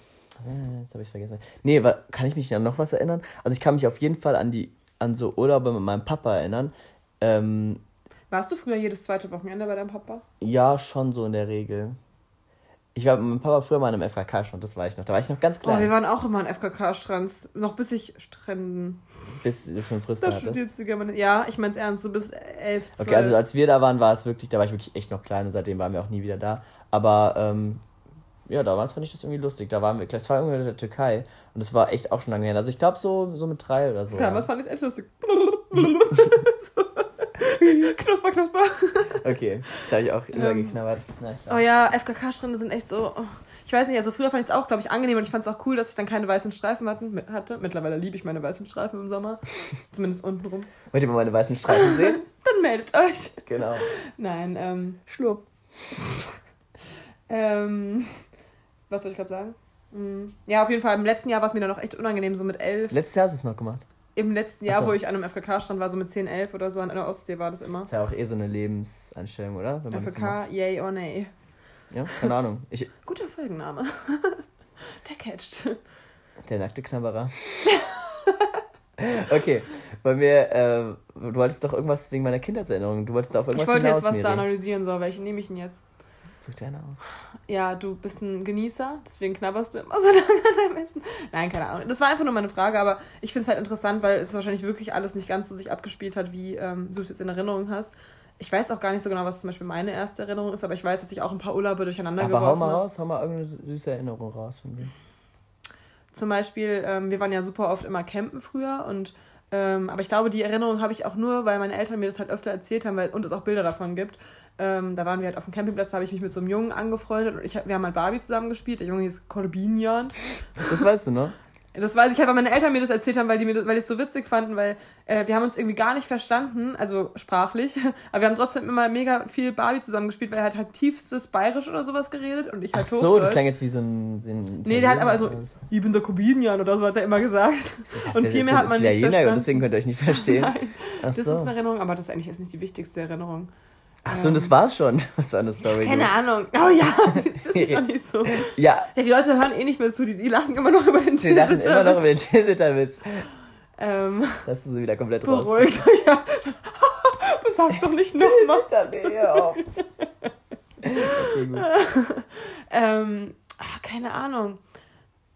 äh, jetzt habe ich vergessen. Nee, kann ich mich an noch was erinnern? Also ich kann mich auf jeden Fall an die, an so Urlaube mit meinem Papa erinnern. Ähm, Warst du früher jedes zweite Wochenende bei deinem Papa? Ja, schon so in der Regel. Ich war mit meinem Papa früher mal an einem FKK-Strand, das war ich noch. Da war ich noch ganz klein. Oh, wir waren auch immer an FKK-Strands. Noch bis ich Stränden. Bis du schon? Du gerne, ja, ich mein's ernst, so bis elf, zwölf. Okay, also als wir da waren, war es wirklich, da war ich wirklich echt noch klein und seitdem waren wir auch nie wieder da. Aber ähm, ja, damals fand ich das irgendwie lustig. Da waren wir, das war irgendwie in der Türkei und das war echt auch schon lange her. Also ich glaube so, so mit drei oder so. Damals ja. fand ich es echt lustig. <laughs> knusper, knusper. Okay, da habe ich auch immer ähm, geknabbert. Na, oh ja, FKK-Strände sind echt so. Oh. Ich weiß nicht, also früher fand ich es auch, glaube ich, angenehm und ich fand es auch cool, dass ich dann keine weißen Streifen hatte. Mittlerweile liebe ich meine weißen Streifen im Sommer. <laughs> Zumindest unten rum. Wollt ihr mal meine weißen Streifen sehen? <laughs> dann meldet euch. Genau. Nein, ähm. Schlurp. ähm. Was soll ich gerade sagen? Hm. Ja, auf jeden Fall. Im letzten Jahr war es mir dann noch echt unangenehm, so mit elf. Letztes Jahr hast du es noch gemacht im letzten Jahr, so. wo ich an einem FKK-Strand war, so mit 10, 11 oder so, an der Ostsee war das immer. Das ist ja auch eh so eine Lebenseinstellung, oder? FKK, yay or nay. Ja, keine Ahnung. Ich, <laughs> Guter Folgenname. <laughs> der catcht. Der nackte Knabberer. <laughs> okay, bei mir, äh, du wolltest doch irgendwas wegen meiner Kindheitserinnerung, du wolltest da auf irgendwas Ich wollte jetzt was da analysieren, so, welche nehme ich denn jetzt? Such dir eine aus. Ja, du bist ein Genießer, deswegen knabberst du immer so <laughs> lange an deinem Essen. Nein, keine Ahnung. Das war einfach nur meine Frage, aber ich finde es halt interessant, weil es wahrscheinlich wirklich alles nicht ganz so sich abgespielt hat, wie ähm, du es jetzt in Erinnerung hast. Ich weiß auch gar nicht so genau, was zum Beispiel meine erste Erinnerung ist, aber ich weiß, dass ich auch ein paar Urlaube durcheinander aber geworfen habe. hau mal raus, hau mal irgendeine süße Erinnerung raus von dir. Zum Beispiel, ähm, wir waren ja super oft immer campen früher und ähm, aber ich glaube, die Erinnerung habe ich auch nur, weil meine Eltern mir das halt öfter erzählt haben weil, und es auch Bilder davon gibt. Ähm, da waren wir halt auf dem Campingplatz, da habe ich mich mit so einem Jungen angefreundet und ich, wir haben halt Barbie zusammen gespielt. Der Junge hieß Corbinian. Das weißt du, ne? Das weiß ich halt, weil meine Eltern mir das erzählt haben, weil die mir das, weil es so witzig fanden, weil äh, wir haben uns irgendwie gar nicht verstanden, also sprachlich, <laughs> aber wir haben trotzdem immer mega viel Barbie zusammengespielt, weil er hat halt tiefstes Bayerisch oder sowas geredet und ich halt Ach so, das klang jetzt wie so ein, so ein Nee, der hat aber so, ich bin der Kubinian oder so hat er immer gesagt. Und viel mehr hat man nicht verstanden. Und deswegen könnt ihr euch nicht verstehen. <laughs> Nein, das so. ist eine Erinnerung, aber das ist eigentlich nicht die wichtigste Erinnerung. Ach so, und das war's schon. <laughs> Was war eine Story? Keine Ahnung. <laughs> Oh ja, <laughs> das ist doch nicht so. ja. ja. Die Leute hören eh nicht mehr zu, die, die lachen immer noch über den Die lachen immer noch über den Tilsiter-Witz. Ähm. Das ist so wieder komplett beruhigt. raus. Beruhigt, ja. Das sagst doch nicht nochmal. okay, ähm, ach, keine Ahnung.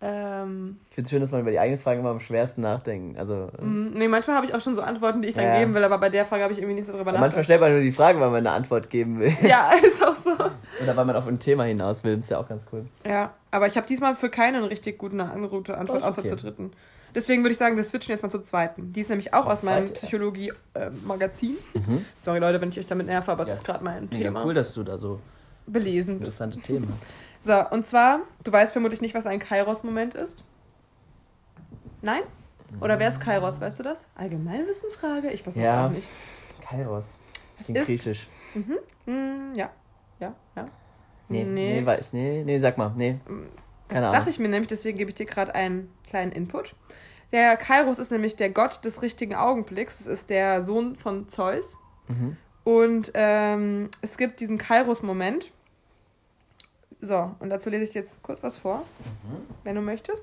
Ähm, ich finde es schön, dass man über die eigenen Fragen immer am schwersten nachdenken. Also, mm, nee, manchmal habe ich auch schon so Antworten, die ich dann ja. geben will, aber bei der Frage habe ich irgendwie nicht so drüber nachgedacht. Manchmal stellt man nur die Frage, weil man eine Antwort geben will. <laughs> Ja, ist auch so. Oder weil man auf ein Thema hinaus will, ist ja auch ganz cool. Ja, aber ich habe diesmal für keinen richtig guten angeruhte Antwort, außer okay. zur dritten. Deswegen würde ich sagen, wir switchen jetzt mal zur zweiten. Die ist nämlich auch aus meinem Psychologie-Magazin. Äh, mhm. Sorry, Leute, wenn ich euch damit nerve, aber es ja. ist gerade mein Thema. Ja, cool, dass du da so belesen interessante Themen hast. So, und zwar, du weißt vermutlich nicht, was ein Kairos-Moment ist. Nein? Oder wer ist Kairos, weißt du das? Allgemeinwissenfrage? Ich weiß es ja. auch nicht. Kairos. Das ist griechisch. Mhm. Mm, ja. Ja, ja. Nee, nee, nee, weiß, nee, nee, sag mal, nee. Mm, Keine das Ahnung. dachte ich mir nämlich, deswegen gebe ich dir gerade einen kleinen Input. Der Kairos ist nämlich der Gott des richtigen Augenblicks. Es ist der Sohn von Zeus. Mhm. Und ähm, es gibt diesen Kairos-Moment. So, und dazu lese ich dir jetzt kurz was vor, mhm. wenn du möchtest.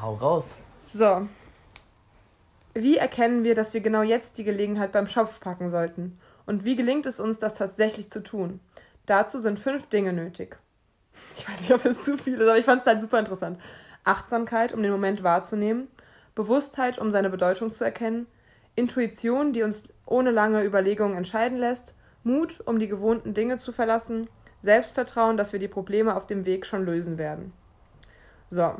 Hau raus. So. Wie erkennen wir, dass wir genau jetzt die Gelegenheit beim Schopf packen sollten? Und wie gelingt es uns, das tatsächlich zu tun? Dazu sind fünf Dinge nötig. Ich weiß nicht, ob das zu viel ist, aber ich fand es halt super interessant. Achtsamkeit, um den Moment wahrzunehmen. Bewusstheit, um seine Bedeutung zu erkennen. Intuition, die uns ohne lange Überlegungen entscheiden lässt. Mut, um die gewohnten Dinge zu verlassen. Selbstvertrauen, dass wir die Probleme auf dem Weg schon lösen werden. So.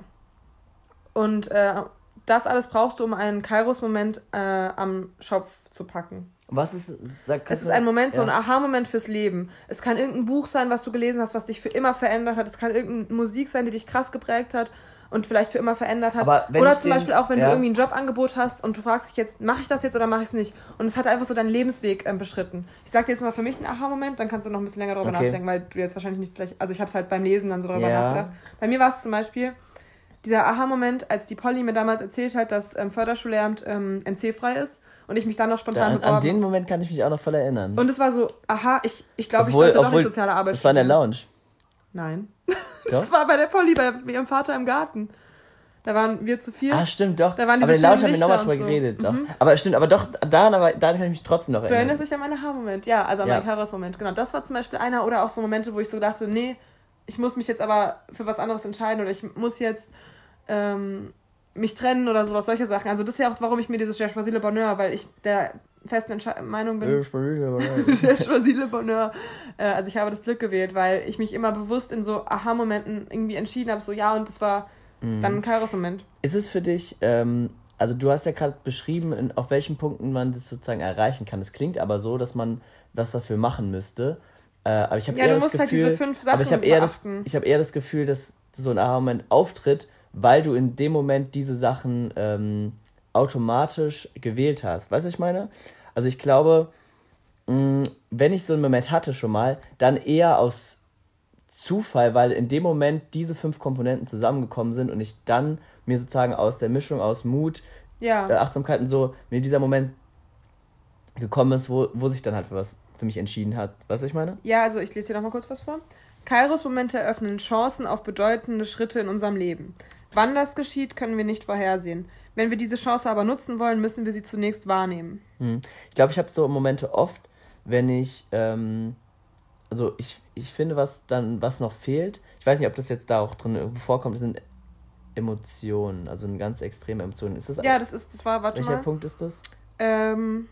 Und äh, das alles brauchst du, um einen Kairos-Moment äh, am Schopf zu packen. Was ist, sag, Es ist ein Moment, ja. so ein Aha-Moment fürs Leben. Es kann irgendein Buch sein, was du gelesen hast, was dich für immer verändert hat. Es kann irgendeine Musik sein, die dich krass geprägt hat. Und vielleicht für immer verändert hat. Oder zum den, Beispiel auch, wenn ja. du irgendwie ein Jobangebot hast und du fragst dich jetzt, mache ich das jetzt oder mache ich es nicht? Und es hat einfach so deinen Lebensweg ähm, beschritten. Ich sag dir jetzt mal für mich einen Aha-Moment, dann kannst du noch ein bisschen länger darüber okay. nachdenken, weil du jetzt wahrscheinlich nicht gleich, also ich habe es halt beim Lesen dann so darüber ja. nachgedacht. Bei mir war es zum Beispiel dieser Aha-Moment, als die Polly mir damals erzählt hat, dass ähm, Förderschullehramt ähm, NC-frei ist und ich mich dann noch spontan da, beworben. An den Moment kann ich mich auch noch voll erinnern. Und es war so, aha, ich, ich glaube, ich sollte obwohl, doch nicht soziale Arbeit Das war in der Lounge. Nein. <laughs> das war bei der Polly, bei ihrem Vater im Garten. Da waren wir zu viel. Ah, stimmt, doch. Da waren diese aber Lounge haben wir nochmal drüber so. geredet, doch. Mhm. Aber stimmt, aber doch, daran, aber, daran kann ich mich trotzdem noch erinnern. Du erinnerst dich an meinen Haarmoment, ja, also an ja. meinen Kairos-Moment. Genau, das war zum Beispiel einer oder auch so Momente, wo ich so dachte, nee, ich muss mich jetzt aber für was anderes entscheiden oder ich muss jetzt ähm, mich trennen oder sowas, solche Sachen. Also das ist ja auch, warum ich mir dieses Cherche Basile Bonheur, weil ich der festen Entsche Meinung bin. <laughs> Bonheur. Äh, also ich habe das Glück gewählt, weil ich mich immer bewusst in so Aha-Momenten irgendwie entschieden habe, so ja, und das war mhm. dann ein Kairos-Moment. Ist es für dich, ähm, also du hast ja gerade beschrieben, in, auf welchen Punkten man das sozusagen erreichen kann. Es klingt aber so, dass man was dafür machen müsste. Äh, aber ich habe ja, eher das halt Gefühl, halt aber ich eher das, ich habe eher das Gefühl, dass so ein Aha-Moment auftritt, weil du in dem Moment diese Sachen ähm, automatisch gewählt hast. Weißt du, was ich meine? Also ich glaube, mh, mm, wenn ich so einen Moment hatte schon mal, dann eher aus Zufall, weil in dem Moment diese fünf Komponenten zusammengekommen sind und ich dann mir sozusagen aus der Mischung aus Mut, ja. äh, Achtsamkeit und so, mir dieser Moment gekommen ist, wo, wo sich dann halt für was für mich entschieden hat. Weißt du, was ich meine? Ja, also ich lese dir noch mal kurz was vor. Kairos-Momente eröffnen Chancen auf bedeutende Schritte in unserem Leben. Wann das geschieht, können wir nicht vorhersehen. Wenn wir diese Chance aber nutzen wollen, müssen wir sie zunächst wahrnehmen. Hm. Ich glaube, ich habe so Momente oft, wenn ich, ähm, also ich, ich finde, was dann, was noch fehlt, ich weiß nicht, ob das jetzt da auch drin vorkommt, sind Emotionen, also eine ganz extreme Emotion. Ist das Ja, das ist, das war, warte welcher mal. Punkt ist das? Ähm,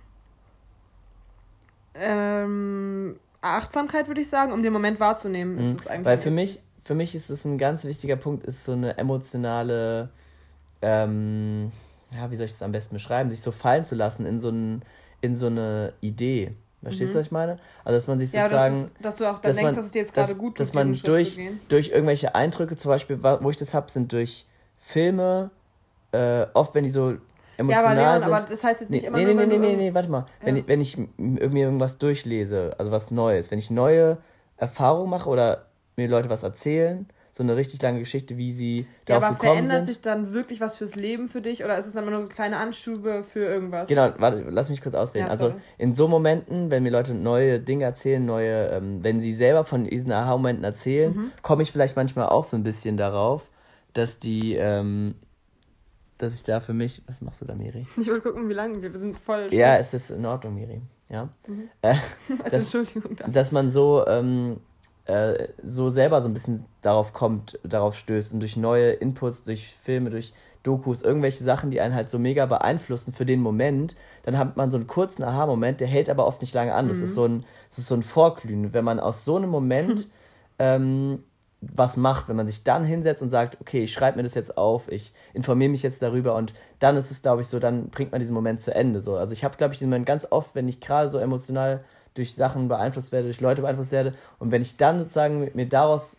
ähm, Achtsamkeit würde ich sagen, um den Moment wahrzunehmen, ist mhm. es eigentlich. Weil für mich, für mich ist es ein ganz wichtiger Punkt, ist so eine emotionale, ähm, ja, wie soll ich das am besten beschreiben, sich so fallen zu lassen in so, ein, in so eine Idee. Verstehst mhm. du, was ich meine? Also, dass man sich ja, sozusagen. Das ist, dass du auch dann dass denkst, man, dass es dir jetzt gerade gut tut, Dass man durch, durch irgendwelche Eindrücke, zum Beispiel, wo ich das habe, sind durch Filme, äh, oft, wenn die so emotional ja, aber Leon, sind. aber das heißt jetzt nicht nee, immer nee, nur, nee, nee, nee, nee, nee, warte mal. Ja. Wenn, ich, wenn ich irgendwie irgendwas durchlese, also was Neues, wenn ich neue Erfahrungen mache oder mir Leute was erzählen, so eine richtig lange Geschichte, wie sie ja, darauf aber gekommen verändert sind. sich dann wirklich was fürs Leben für dich oder ist es dann nur eine kleine Anschube für irgendwas? Genau, warte, lass mich kurz ausreden. Ja, also in so Momenten, wenn mir Leute neue Dinge erzählen, neue, ähm, wenn sie selber von diesen Aha-Momenten erzählen, mhm. komme ich vielleicht manchmal auch so ein bisschen darauf, dass die, ähm, dass ich da für mich, was machst du da, Miri? Ich wollte gucken, wie lange wir, wir sind voll. Ja, es ist in Ordnung, Miri. Ja. Mhm. Äh, <laughs> dass, Entschuldigung. Dass man so ähm, äh, so selber so ein bisschen darauf kommt, darauf stößt und durch neue Inputs, durch Filme, durch Dokus, irgendwelche Sachen, die einen halt so mega beeinflussen für den Moment, dann hat man so einen kurzen Aha-Moment, der hält aber oft nicht lange an. Das ist mhm. so ein, das ist so ein Vorglühen. Wenn man aus so einem Moment <laughs> ähm, was macht, wenn man sich dann hinsetzt und sagt, okay, ich schreibe mir das jetzt auf, ich informiere mich jetzt darüber und dann ist es, glaube ich, so, dann bringt man diesen Moment zu Ende. So. Also ich habe, glaube ich, diesen Moment ganz oft, wenn ich gerade so emotional durch Sachen beeinflusst werde, durch Leute beeinflusst werde. Und wenn ich dann sozusagen mir daraus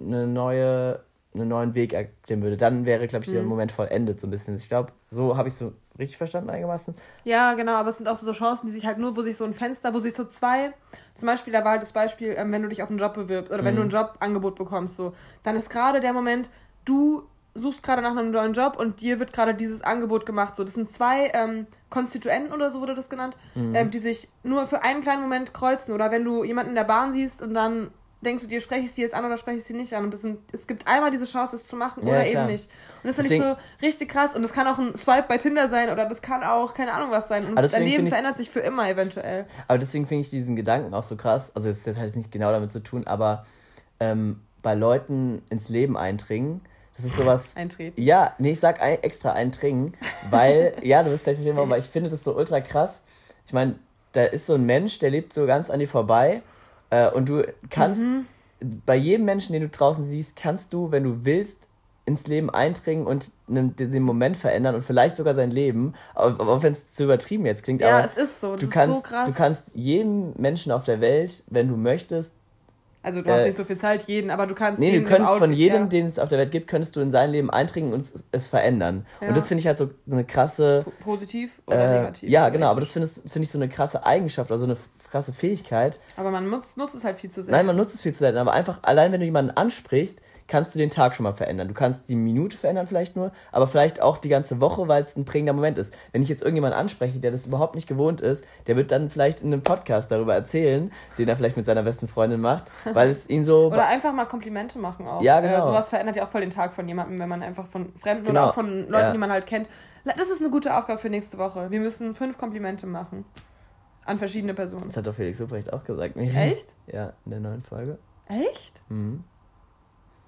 eine neue, einen neuen Weg erklären würde, dann wäre, glaube ich, der mhm. Moment vollendet so ein bisschen. Ich glaube, so habe ich so richtig verstanden einigermaßen. Ja, genau, aber es sind auch so Chancen, die sich halt nur, wo sich so ein Fenster, wo sich so zwei, zum Beispiel, da war halt das Beispiel, ähm, wenn du dich auf einen Job bewirbst oder wenn mhm. du ein Jobangebot bekommst, so, dann ist gerade der Moment, du suchst gerade nach einem neuen Job und dir wird gerade dieses Angebot gemacht. So, das sind zwei ähm, Konstituenten oder so wurde das genannt, mhm. ähm, die sich nur für einen kleinen Moment kreuzen. Oder wenn du jemanden in der Bahn siehst und dann denkst du dir, spreche ich sie jetzt an oder spreche ich sie nicht an? Und das sind, es gibt einmal diese Chance, es zu machen ja, oder klar. eben nicht. Und das finde ich so richtig krass. Und das kann auch ein Swipe bei Tinder sein oder das kann auch keine Ahnung was sein. Und dein Leben verändert sich für immer eventuell. Aber deswegen finde ich diesen Gedanken auch so krass. Also es hat halt nicht genau damit zu tun, aber ähm, bei Leuten ins Leben eindringen, das ist sowas. <laughs> Eintreten. Ja, nee, ich sag ein, extra eindringen, weil, <laughs> ja, du wirst gleich verstehen, warum, weil ich finde das so ultra krass. Ich meine, da ist so ein Mensch, der lebt so ganz an dir vorbei äh, und du kannst, mhm. bei jedem Menschen, den du draußen siehst, kannst du, wenn du willst, ins Leben eindringen und den Moment verändern und vielleicht sogar sein Leben. Auch, auch wenn es zu übertrieben jetzt klingt. Ja, aber es ist so. Das du kannst, so krass. Du kannst jedem Menschen auf der Welt, wenn du möchtest, Also du hast äh, nicht so viel Zeit, jeden, aber du kannst. Nee, du könntest von jedem, ja. den es auf der Welt gibt, könntest du in sein Leben eindringen und es, es verändern. Ja. Und das finde ich halt so eine krasse. Positiv oder äh, negativ? Ja, genau, aber das finde find ich so eine krasse Eigenschaft, also eine krasse Fähigkeit. Aber man nutzt, nutzt es halt viel zu selten. Nein, man nutzt es viel zu selten, aber einfach allein, wenn du jemanden ansprichst, kannst du den Tag schon mal verändern. Du kannst die Minute verändern vielleicht nur, aber vielleicht auch die ganze Woche, weil es ein prägender Moment ist. Wenn ich jetzt irgendjemanden anspreche, der das überhaupt nicht gewohnt ist, der wird dann vielleicht in einem Podcast darüber erzählen, den er vielleicht mit seiner besten Freundin macht, weil es ihn so... <laughs> Oder einfach mal Komplimente machen auch. Ja, genau. Äh, sowas verändert ja auch voll den Tag von jemandem, wenn man einfach von Fremden genau. oder auch von Leuten, ja. die man halt kennt. Das ist eine gute Aufgabe für nächste Woche. Wir müssen fünf Komplimente machen. An verschiedene Personen. Das hat doch Felix Lobrecht auch gesagt. Echt? Ja, in der neuen Folge. Echt? Mhm.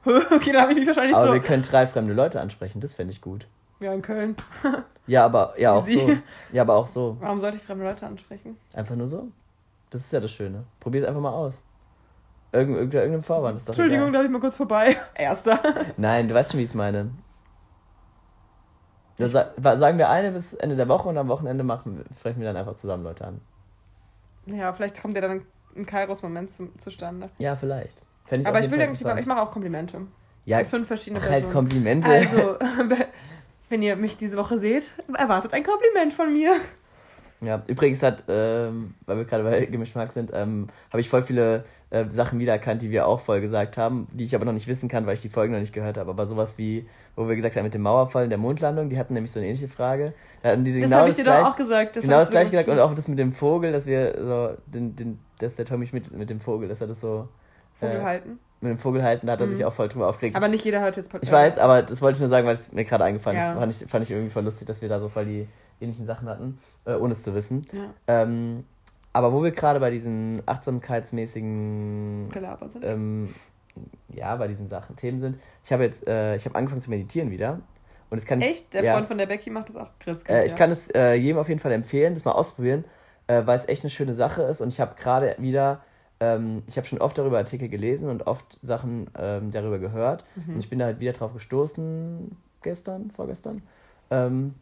<laughs> okay, da habe ich mich wahrscheinlich aber so. Aber wir können drei fremde Leute ansprechen, das fände ich gut. Ja, in Köln. <laughs> ja, aber ja auch so. Ja, aber auch so. Warum sollte ich fremde Leute ansprechen? Einfach nur so. Das ist ja das Schöne. Probier es einfach mal aus. Irgend, irgend, irgendein Vorwand ist doch Entschuldigung, darf ich mal kurz vorbei? <laughs> Erster. Nein, du weißt schon, wie ich es meine. Das sagen wir eine bis Ende der Woche und am Wochenende machen, sprechen wir dann einfach zusammen Leute an. Ja, vielleicht kommt ja dann ein Kairos-Moment zustande. Ja, vielleicht. Ich Aber ich will nicht, ich mache auch Komplimente. Ja, fünf verschiedene halt Personen. halt Komplimente. Also, <laughs> <laughs> wenn ihr mich diese Woche seht, erwartet ein Kompliment von mir. Ja, übrigens hat, ähm, weil wir gerade bei Gemischmark sind, ähm, habe ich voll viele äh, Sachen wiedererkannt, die wir auch voll gesagt haben, die ich aber noch nicht wissen kann, weil ich die Folgen noch nicht gehört habe. Aber sowas wie, wo wir gesagt haben mit dem Mauerfall in der Mondlandung, die hatten nämlich so eine ähnliche Frage. Da hatten die das genau habe ich dir gleich, doch auch gesagt. Das genau das gleiche gesagt und auch das mit dem Vogel, dass wir so, den, den, dass der Tommy Schmidt mit dem Vogel, dass er das so Vogel äh, halten? Mit dem Vogel halten, da hat er mhm. sich auch voll drüber aufgeregt. Aber nicht jeder hört jetzt Podcast. Ich weiß, aber das wollte ich nur sagen, weil es mir gerade eingefallen ja. ist. Fand ich, fand ich irgendwie voll lustig, dass wir da so voll die ähnlichen Sachen hatten, äh, ohne es zu wissen. Ja. Ähm, aber wo wir gerade bei diesen achtsamkeitsmäßigen Gelaber sind. Ähm, ja, bei diesen Sachen Themen sind. Ich habe jetzt, äh, ich habe angefangen zu meditieren wieder. Und das kann Echt? Der ja, Freund von der Becky macht das auch, Chris. Äh, ich ja. kann es äh, jedem auf jeden Fall empfehlen, das mal ausprobieren, äh, weil es echt eine schöne Sache ist. Und ich habe gerade wieder ähm, ich habe schon oft darüber Artikel gelesen und oft Sachen ähm, darüber gehört. Mhm. Und ich bin da halt wieder drauf gestoßen, gestern, vorgestern. Ähm,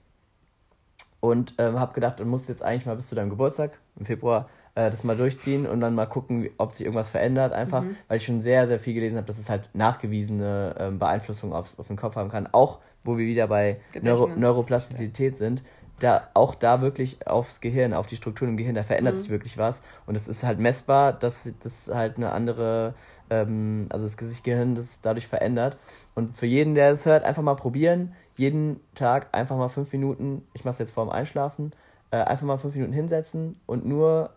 und ähm, habe gedacht, du musst jetzt eigentlich mal bis zu deinem Geburtstag im Februar äh, das mal durchziehen und dann mal gucken, ob sich irgendwas verändert. Einfach, mhm. weil ich schon sehr, sehr viel gelesen habe, dass es halt nachgewiesene ähm, Beeinflussung auf, auf den Kopf haben kann. Auch, wo wir wieder bei Neuro Neuroplastizität sind da auch da wirklich aufs Gehirn, auf die Strukturen im Gehirn, da verändert mhm. sich wirklich was. Und es ist halt messbar, dass das halt eine andere, ähm, also das Gehirn das dadurch verändert. Und für jeden, der es hört, einfach mal probieren, jeden Tag einfach mal fünf Minuten, ich mache es jetzt vorm Einschlafen, äh, einfach mal fünf Minuten hinsetzen und nur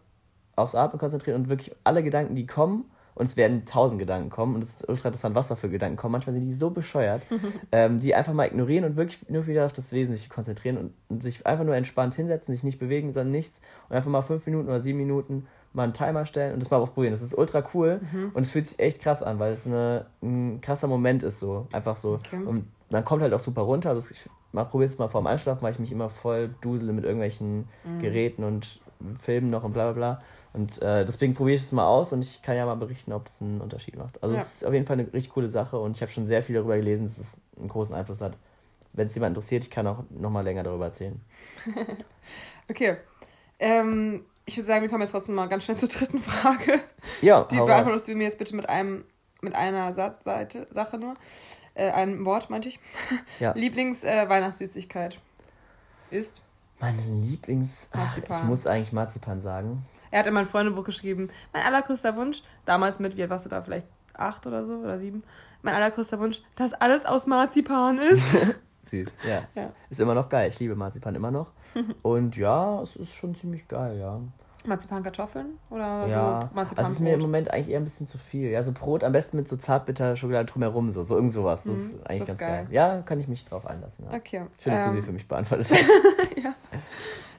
aufs Atmen konzentrieren und wirklich alle Gedanken, die kommen, und es werden tausend Gedanken kommen und es ist ultra interessant, was da für Gedanken kommen. Manchmal sind die so bescheuert, <laughs> ähm, die einfach mal ignorieren und wirklich nur wieder auf das Wesentliche konzentrieren und, und, sich einfach nur entspannt hinsetzen, sich nicht bewegen, sondern nichts und einfach mal fünf Minuten oder sieben Minuten mal einen Timer stellen und das mal auch probieren. Das ist ultra cool mhm. und es fühlt sich echt krass an, weil es eine, ein krasser Moment ist, so einfach so. Okay. Und man kommt halt auch super runter. Also ich mal probiere es mal vorm Einschlafen, weil ich mich immer voll dusele mit irgendwelchen mhm. Geräten und Filmen noch und bla bla bla. Und äh, deswegen probiere ich es mal aus und ich kann ja mal berichten, ob es einen Unterschied macht. Also ja. es ist auf jeden Fall eine richtig coole Sache und ich habe schon sehr viel darüber gelesen, dass es einen großen Einfluss hat. Wenn es jemand interessiert, ich kann auch noch mal länger darüber erzählen. <laughs> okay. Ähm, ich würde sagen, wir kommen jetzt trotzdem mal ganz schnell zur dritten Frage. Ja, Die beantwortest du mir jetzt bitte mit einem mit einer Satzseite, Sache nur. Äh, ein Wort, meinte ich. Ja. <laughs> Lieblings-Weihnachtssüßigkeit äh, ist? Meine Lieblings... Marzipan. ich muss eigentlich Marzipan sagen. Er hat in mein Freundebuch geschrieben, mein allergrößter Wunsch, damals mit, wie alt warst du da, vielleicht acht oder so oder sieben, mein allergrößter Wunsch, dass alles aus Marzipan ist. <laughs> Süß, ja. ja. Ist immer noch geil. Ich liebe Marzipan immer noch. <laughs> Und ja, es ist schon ziemlich geil, ja. Marzipankartoffeln oder ja, so Marzipan Das ist mir im Moment eigentlich eher ein bisschen zu viel. Ja, so Brot am besten mit so zartbitter Schokolade drumherum, so, so irgend sowas. Das mhm, ist eigentlich das ganz geil. geil. Ja, kann ich mich drauf einlassen. Ja. Okay. Schön, dass ähm, du sie für mich beantwortet <laughs> hast. ja.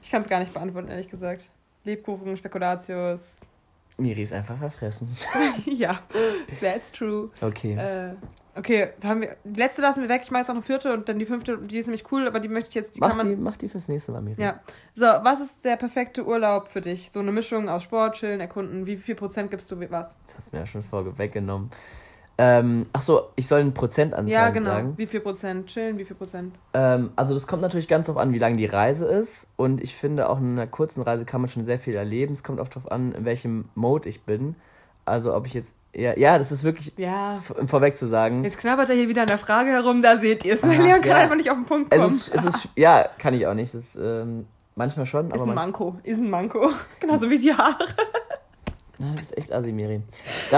Ich kann es gar nicht beantworten, ehrlich gesagt. Lebkuchen, Spekulatius. Miri ist einfach verfressen. <laughs> ja, that's true. Okay. Äh, okay, haben wir, die letzte lassen wir weg. Ich mache jetzt noch eine vierte und dann die fünfte, die ist nämlich cool, aber die möchte ich jetzt. Die mach, man, die, mach die fürs nächste Mal, Miri. Ja. So, was ist der perfekte Urlaub für dich? So eine Mischung aus Sport, Chillen, Erkunden. Wie viel Prozent gibst du was? Das hast du mir ja schon vorweggenommen. Ähm, ach so, ich soll einen Prozentanzahl ja, genau. sagen. Wie viel Prozent chillen, wie viel Prozent? Ähm, also das kommt natürlich ganz darauf an, wie lang die Reise ist. Und ich finde, auch in einer kurzen Reise kann man schon sehr viel erleben. Es kommt auch darauf an, in welchem Mode ich bin. Also ob ich jetzt ja, ja, das ist wirklich ja. vorweg zu sagen. Jetzt knabbert er hier wieder an der Frage herum, da seht ihr es. Leon kann ja. einfach nicht auf den Punkt kommen. Es ist, es ist, ja, kann ich auch nicht. Das ist, ähm, manchmal schon. Ist ein Manko, ist ein Manko. <laughs> Genauso wie die Haare. Na, das ist echt Asimiri.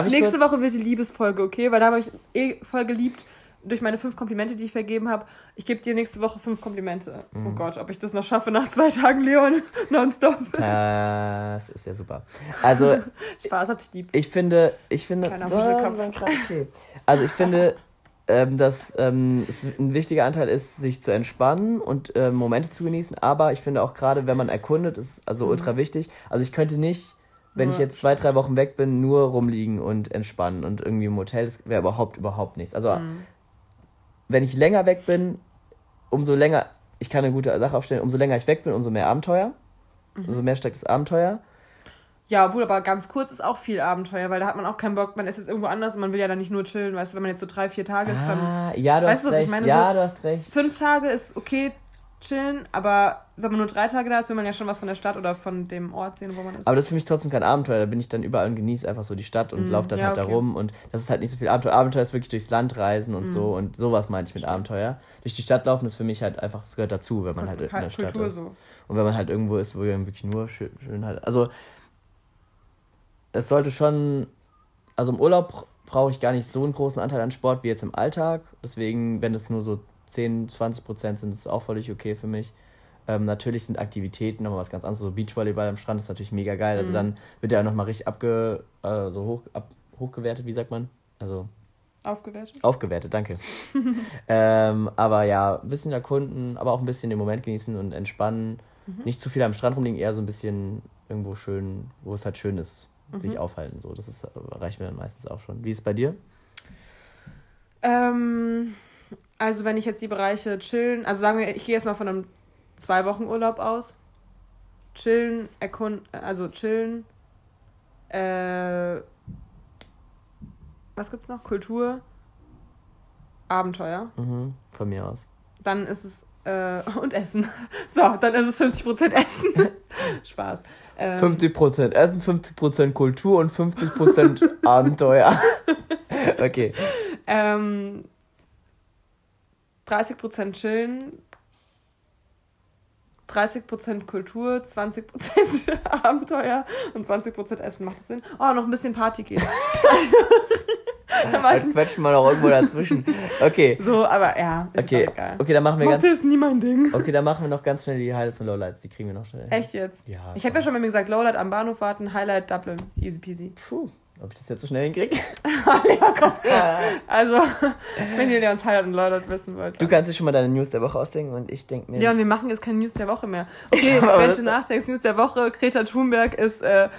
Nächste Woche wird die Liebesfolge, okay? Weil da habe ich eh voll geliebt durch meine fünf Komplimente, die ich vergeben habe. Ich gebe dir nächste Woche fünf Komplimente. Oh mhm. Oh Gott, ob ich das noch schaffe nach zwei Tagen, Leon, <laughs> nonstop. Das ist ja super. Also <laughs> Spaß hat Stieb. Ich finde, ich finde, so, okay. also ich finde, <laughs> ähm, dass ähm, es ein wichtiger Anteil ist, sich zu entspannen und äh, Momente zu genießen. Aber ich finde auch gerade, wenn man erkundet, ist also mhm. ultra wichtig. Also ich könnte nicht wenn ich jetzt zwei, drei Wochen weg bin, nur rumliegen und entspannen und irgendwie im Hotel, das wäre überhaupt, überhaupt nichts. Also, mhm. wenn ich länger weg bin, umso länger, ich kann eine gute Sache aufstellen, umso länger ich weg bin, umso mehr Abenteuer, mhm. umso mehr steckt das Abenteuer. Ja, obwohl aber ganz kurz ist auch viel Abenteuer, weil da hat man auch keinen Bock, man ist jetzt irgendwo anders und man will ja dann nicht nur chillen, weißt du, wenn man jetzt so drei, vier Tage ist, dann. Ah, ja, du weißt hast du, was recht. ich meine? Ja, so, du hast recht. Fünf Tage ist okay, chillen, aber wenn man nur drei Tage da ist, will man ja schon was von der Stadt oder von dem Ort sehen, wo man ist. Aber das ist für mich trotzdem kein Abenteuer. Da bin ich dann überall und genieße einfach so die Stadt und mm, laufe dann ja, halt okay. da rum. Und das ist halt nicht so viel Abenteuer. Abenteuer ist wirklich durchs Land reisen und mm. so. Und sowas meine ich mit Abenteuer. Durch die Stadt laufen ist für mich halt einfach, das gehört dazu, wenn man halt in der Stadt Kultur ist. So. Und wenn man halt irgendwo ist, wo man wirklich nur schön, schön halt. Also, es sollte schon. Also im Urlaub brauche ich gar nicht so einen großen Anteil an Sport wie jetzt im Alltag. Deswegen, wenn es nur so 10, 20 Prozent sind, ist es auch völlig okay für mich. Ähm, natürlich sind Aktivitäten nochmal was ganz anderes. So Beachvolleyball am Strand ist natürlich mega geil. Also mhm. dann wird der nochmal richtig abge, äh, so hoch, ab, hochgewertet, wie sagt man? Also. Aufgewertet? Aufgewertet, danke. <laughs> ähm, aber ja, ein bisschen erkunden, aber auch ein bisschen den Moment genießen und entspannen. Mhm. Nicht zu viel am Strand rumliegen, eher so ein bisschen irgendwo schön, wo es halt schön ist, mhm. sich aufhalten. So, das ist, reicht mir dann meistens auch schon. Wie ist es bei dir? Ähm, also wenn ich jetzt die Bereiche chillen, also sagen wir, ich gehe jetzt mal von einem zwei Wochen Urlaub aus. Chillen, erkunden, also chillen. Äh, was gibt's noch? Kultur, Abenteuer. Mhm, von mir aus. Dann ist es äh, <laughs> und Essen. So, dann ist es 50% Essen. <laughs> Spaß. Ähm, 50% Essen, 50% Kultur und 50% <laughs> Abenteuer. okay. Ähm, 30% chillen, 30% Kultur, 20% <laughs> Abenteuer und 20% Essen. Macht das Sinn? Oh, noch ein bisschen Party gehen. <laughs> da quetschen wir noch irgendwo dazwischen. Okay. So, aber ja, ist okay. egal. Okay, dann machen wir Mathe ganz. ist nie mein Ding. Okay, dann machen wir noch ganz schnell die Highlights und Lowlights. Die kriegen wir noch schnell. Echt jetzt? Ja. Ich habe ja schon mal gesagt, Lowlight am Bahnhof warten, Highlight Dublin. Easy peasy. Puh. Ob ich das jetzt so schnell hinkriege? <laughs> <laughs> also, <laughs> wenn ihr Leons Highlight und Lowlight wissen wollt. Du kannst dir schon mal deine News der Woche ausdenken und ich denke mir. Leon, wir machen jetzt keine News der Woche mehr. Okay, wenn du nachdenkst, News der Woche, Greta Thunberg ist äh,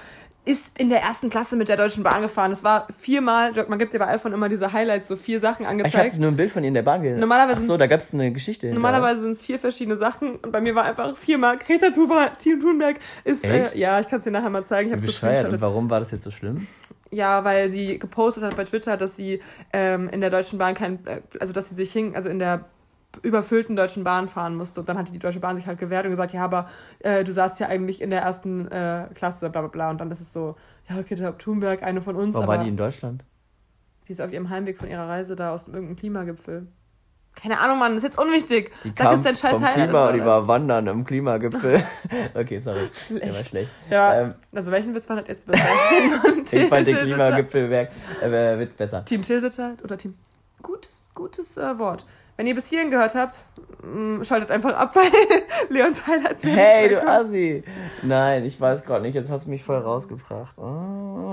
ist in der ersten Klasse mit der Deutschen Bahn gefahren. Es war viermal, man gibt ja bei iPhone immer diese Highlights, so vier Sachen angezeigt. Ich habe nur ein Bild von ihr in der Bahn gesehen. Normalerweise Ach so, da gab es eine Geschichte. Normalerweise sind es vier verschiedene Sachen und bei mir war einfach viermal Greta Thunberg ist, äh, ja, ich kann es dir nachher mal zeigen. Ich hab's Bescheuert. Und warum war das jetzt so schlimm? Ja, weil sie gepostet hat bei Twitter, dass sie ähm, in der Deutschen Bahn kein, äh, also dass sie sich hing, also in der überfüllten Deutschen Bahn fahren musste. Und dann hatte die Deutsche Bahn sich halt gewehrt und gesagt, ja, aber äh, du saßt ja eigentlich in der ersten äh, Klasse, bla bla bla. Und dann ist es so, ja, Kitta Thunberg, eine von uns. Warum war die in Deutschland? Die ist auf ihrem Heimweg von ihrer Reise da aus irgendeinem Klimagipfel. Keine Ahnung, Mann, das ist jetzt unwichtig. Die Sag, kam ist dein scheiß vom Klima, die war wandern im Klimagipfel. <laughs> okay, sorry. Schlecht. Der war schlecht. Ja, ähm, also welchen Witz fand jetzt besser? <laughs> ich fand den Klimagipfelwerk äh, Witz besser. Team Tilsiter oder Team... Gutes, gutes äh, Wort. Wenn ihr bis hierhin gehört habt, mm, schaltet einfach ab, <laughs> weil Leons Highlights Hey, du Assi! Nein, ich weiß gerade nicht, jetzt hast du mich voll rausgebracht. Oh.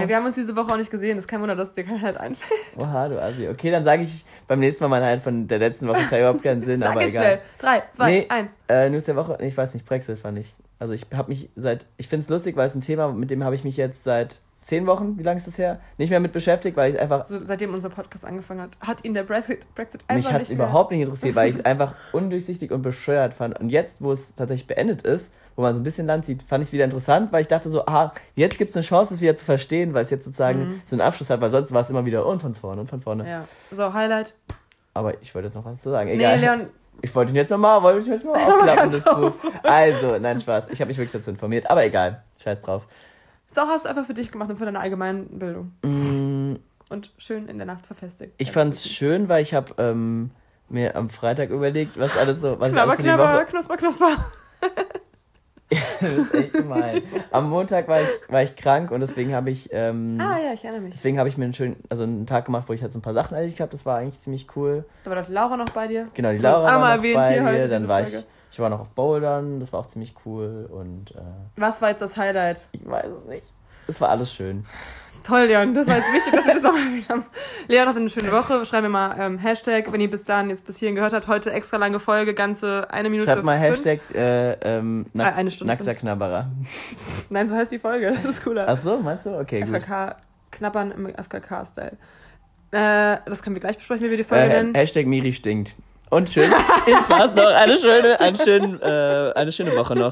Ja, wir haben uns diese Woche auch nicht gesehen, ist kein Wunder, dass dir kein Highlight einfällt. Oha, du Assi. Okay, dann sage ich beim nächsten Mal mein Highlight von der letzten Woche. Das hat überhaupt keinen Sinn, Sag aber egal. schnell. Drei, zwei, nee, eins. Äh, News der Woche, ich weiß nicht, Brexit fand ich. Also ich habe mich seit, ich finde es lustig, weil es ein Thema, mit dem habe ich mich jetzt seit zehn Wochen, wie lange ist das her, nicht mehr mit beschäftigt, weil ich einfach. So, seitdem unser Podcast angefangen hat, hat ihn der Brexit, Brexit einfach Mich hat es überhaupt nicht interessiert, weil ich es <laughs> einfach undurchsichtig und bescheuert fand. Und jetzt, wo es tatsächlich beendet ist, wo man so ein bisschen Land sieht, fand ich es wieder interessant, weil ich dachte so, ah, jetzt gibt es eine Chance, es wieder zu verstehen, weil es jetzt sozusagen mhm. so einen Abschluss hat, weil sonst war es immer wieder und von vorne und von vorne. Ja. So, Highlight. Aber ich wollte jetzt noch was zu sagen. Egal. Nee, Leon. Ich wollte ihn jetzt nochmal, wollte ich jetzt nochmal aufklappen, das Buch. Also, nein, Spaß. Ich habe mich wirklich dazu informiert, aber egal. Scheiß drauf. Das hast du einfach für dich gemacht und für deine Allgemeinbildung. Mm. Und schön in der Nacht verfestigt. Ich fand's schön, weil ich habe ähm, mir am Freitag überlegt, was alles so, was knabber, alles so die knabber, Woche... Knusper, knusper. <laughs> das ist echt gemein. Am Montag war ich, war ich krank und deswegen habe ich. Ähm, ah ja, ich erinnere mich. Deswegen habe ich mir einen schönen, also einen Tag gemacht, wo ich halt so ein paar Sachen erledigt habe. Das war eigentlich ziemlich cool. Da war doch Laura noch bei dir. Genau, die das Laura war noch bei hier dir. Dann war ich, ich war noch auf Bouldern. Das war auch ziemlich cool und. Äh, Was war jetzt das Highlight? Ich weiß es nicht. Es war alles schön. Toll, Leon. Das war jetzt wichtig, dass wir das nochmal erwähnt haben. Leon hat eine schöne Woche. Schreiben wir mal ähm, Hashtag, wenn ihr bis dahin jetzt bis hierhin gehört habt. Heute extra lange Folge, ganze eine Minute. Schreibt mal fünf. Hashtag äh, ähm, nack, ah, eine Stunde nackter Knabberer. Nein, so heißt die Folge. Das ist cooler. Ach so, meinst du? Okay, FKK, gut. Knabbern im FKK-Style. Äh, das können wir gleich besprechen, wie wir die Folge äh, nennen. Hashtag Miri stinkt. Und schön. Spaß noch. Eine schöne, eine, schöne, äh, eine schöne Woche noch.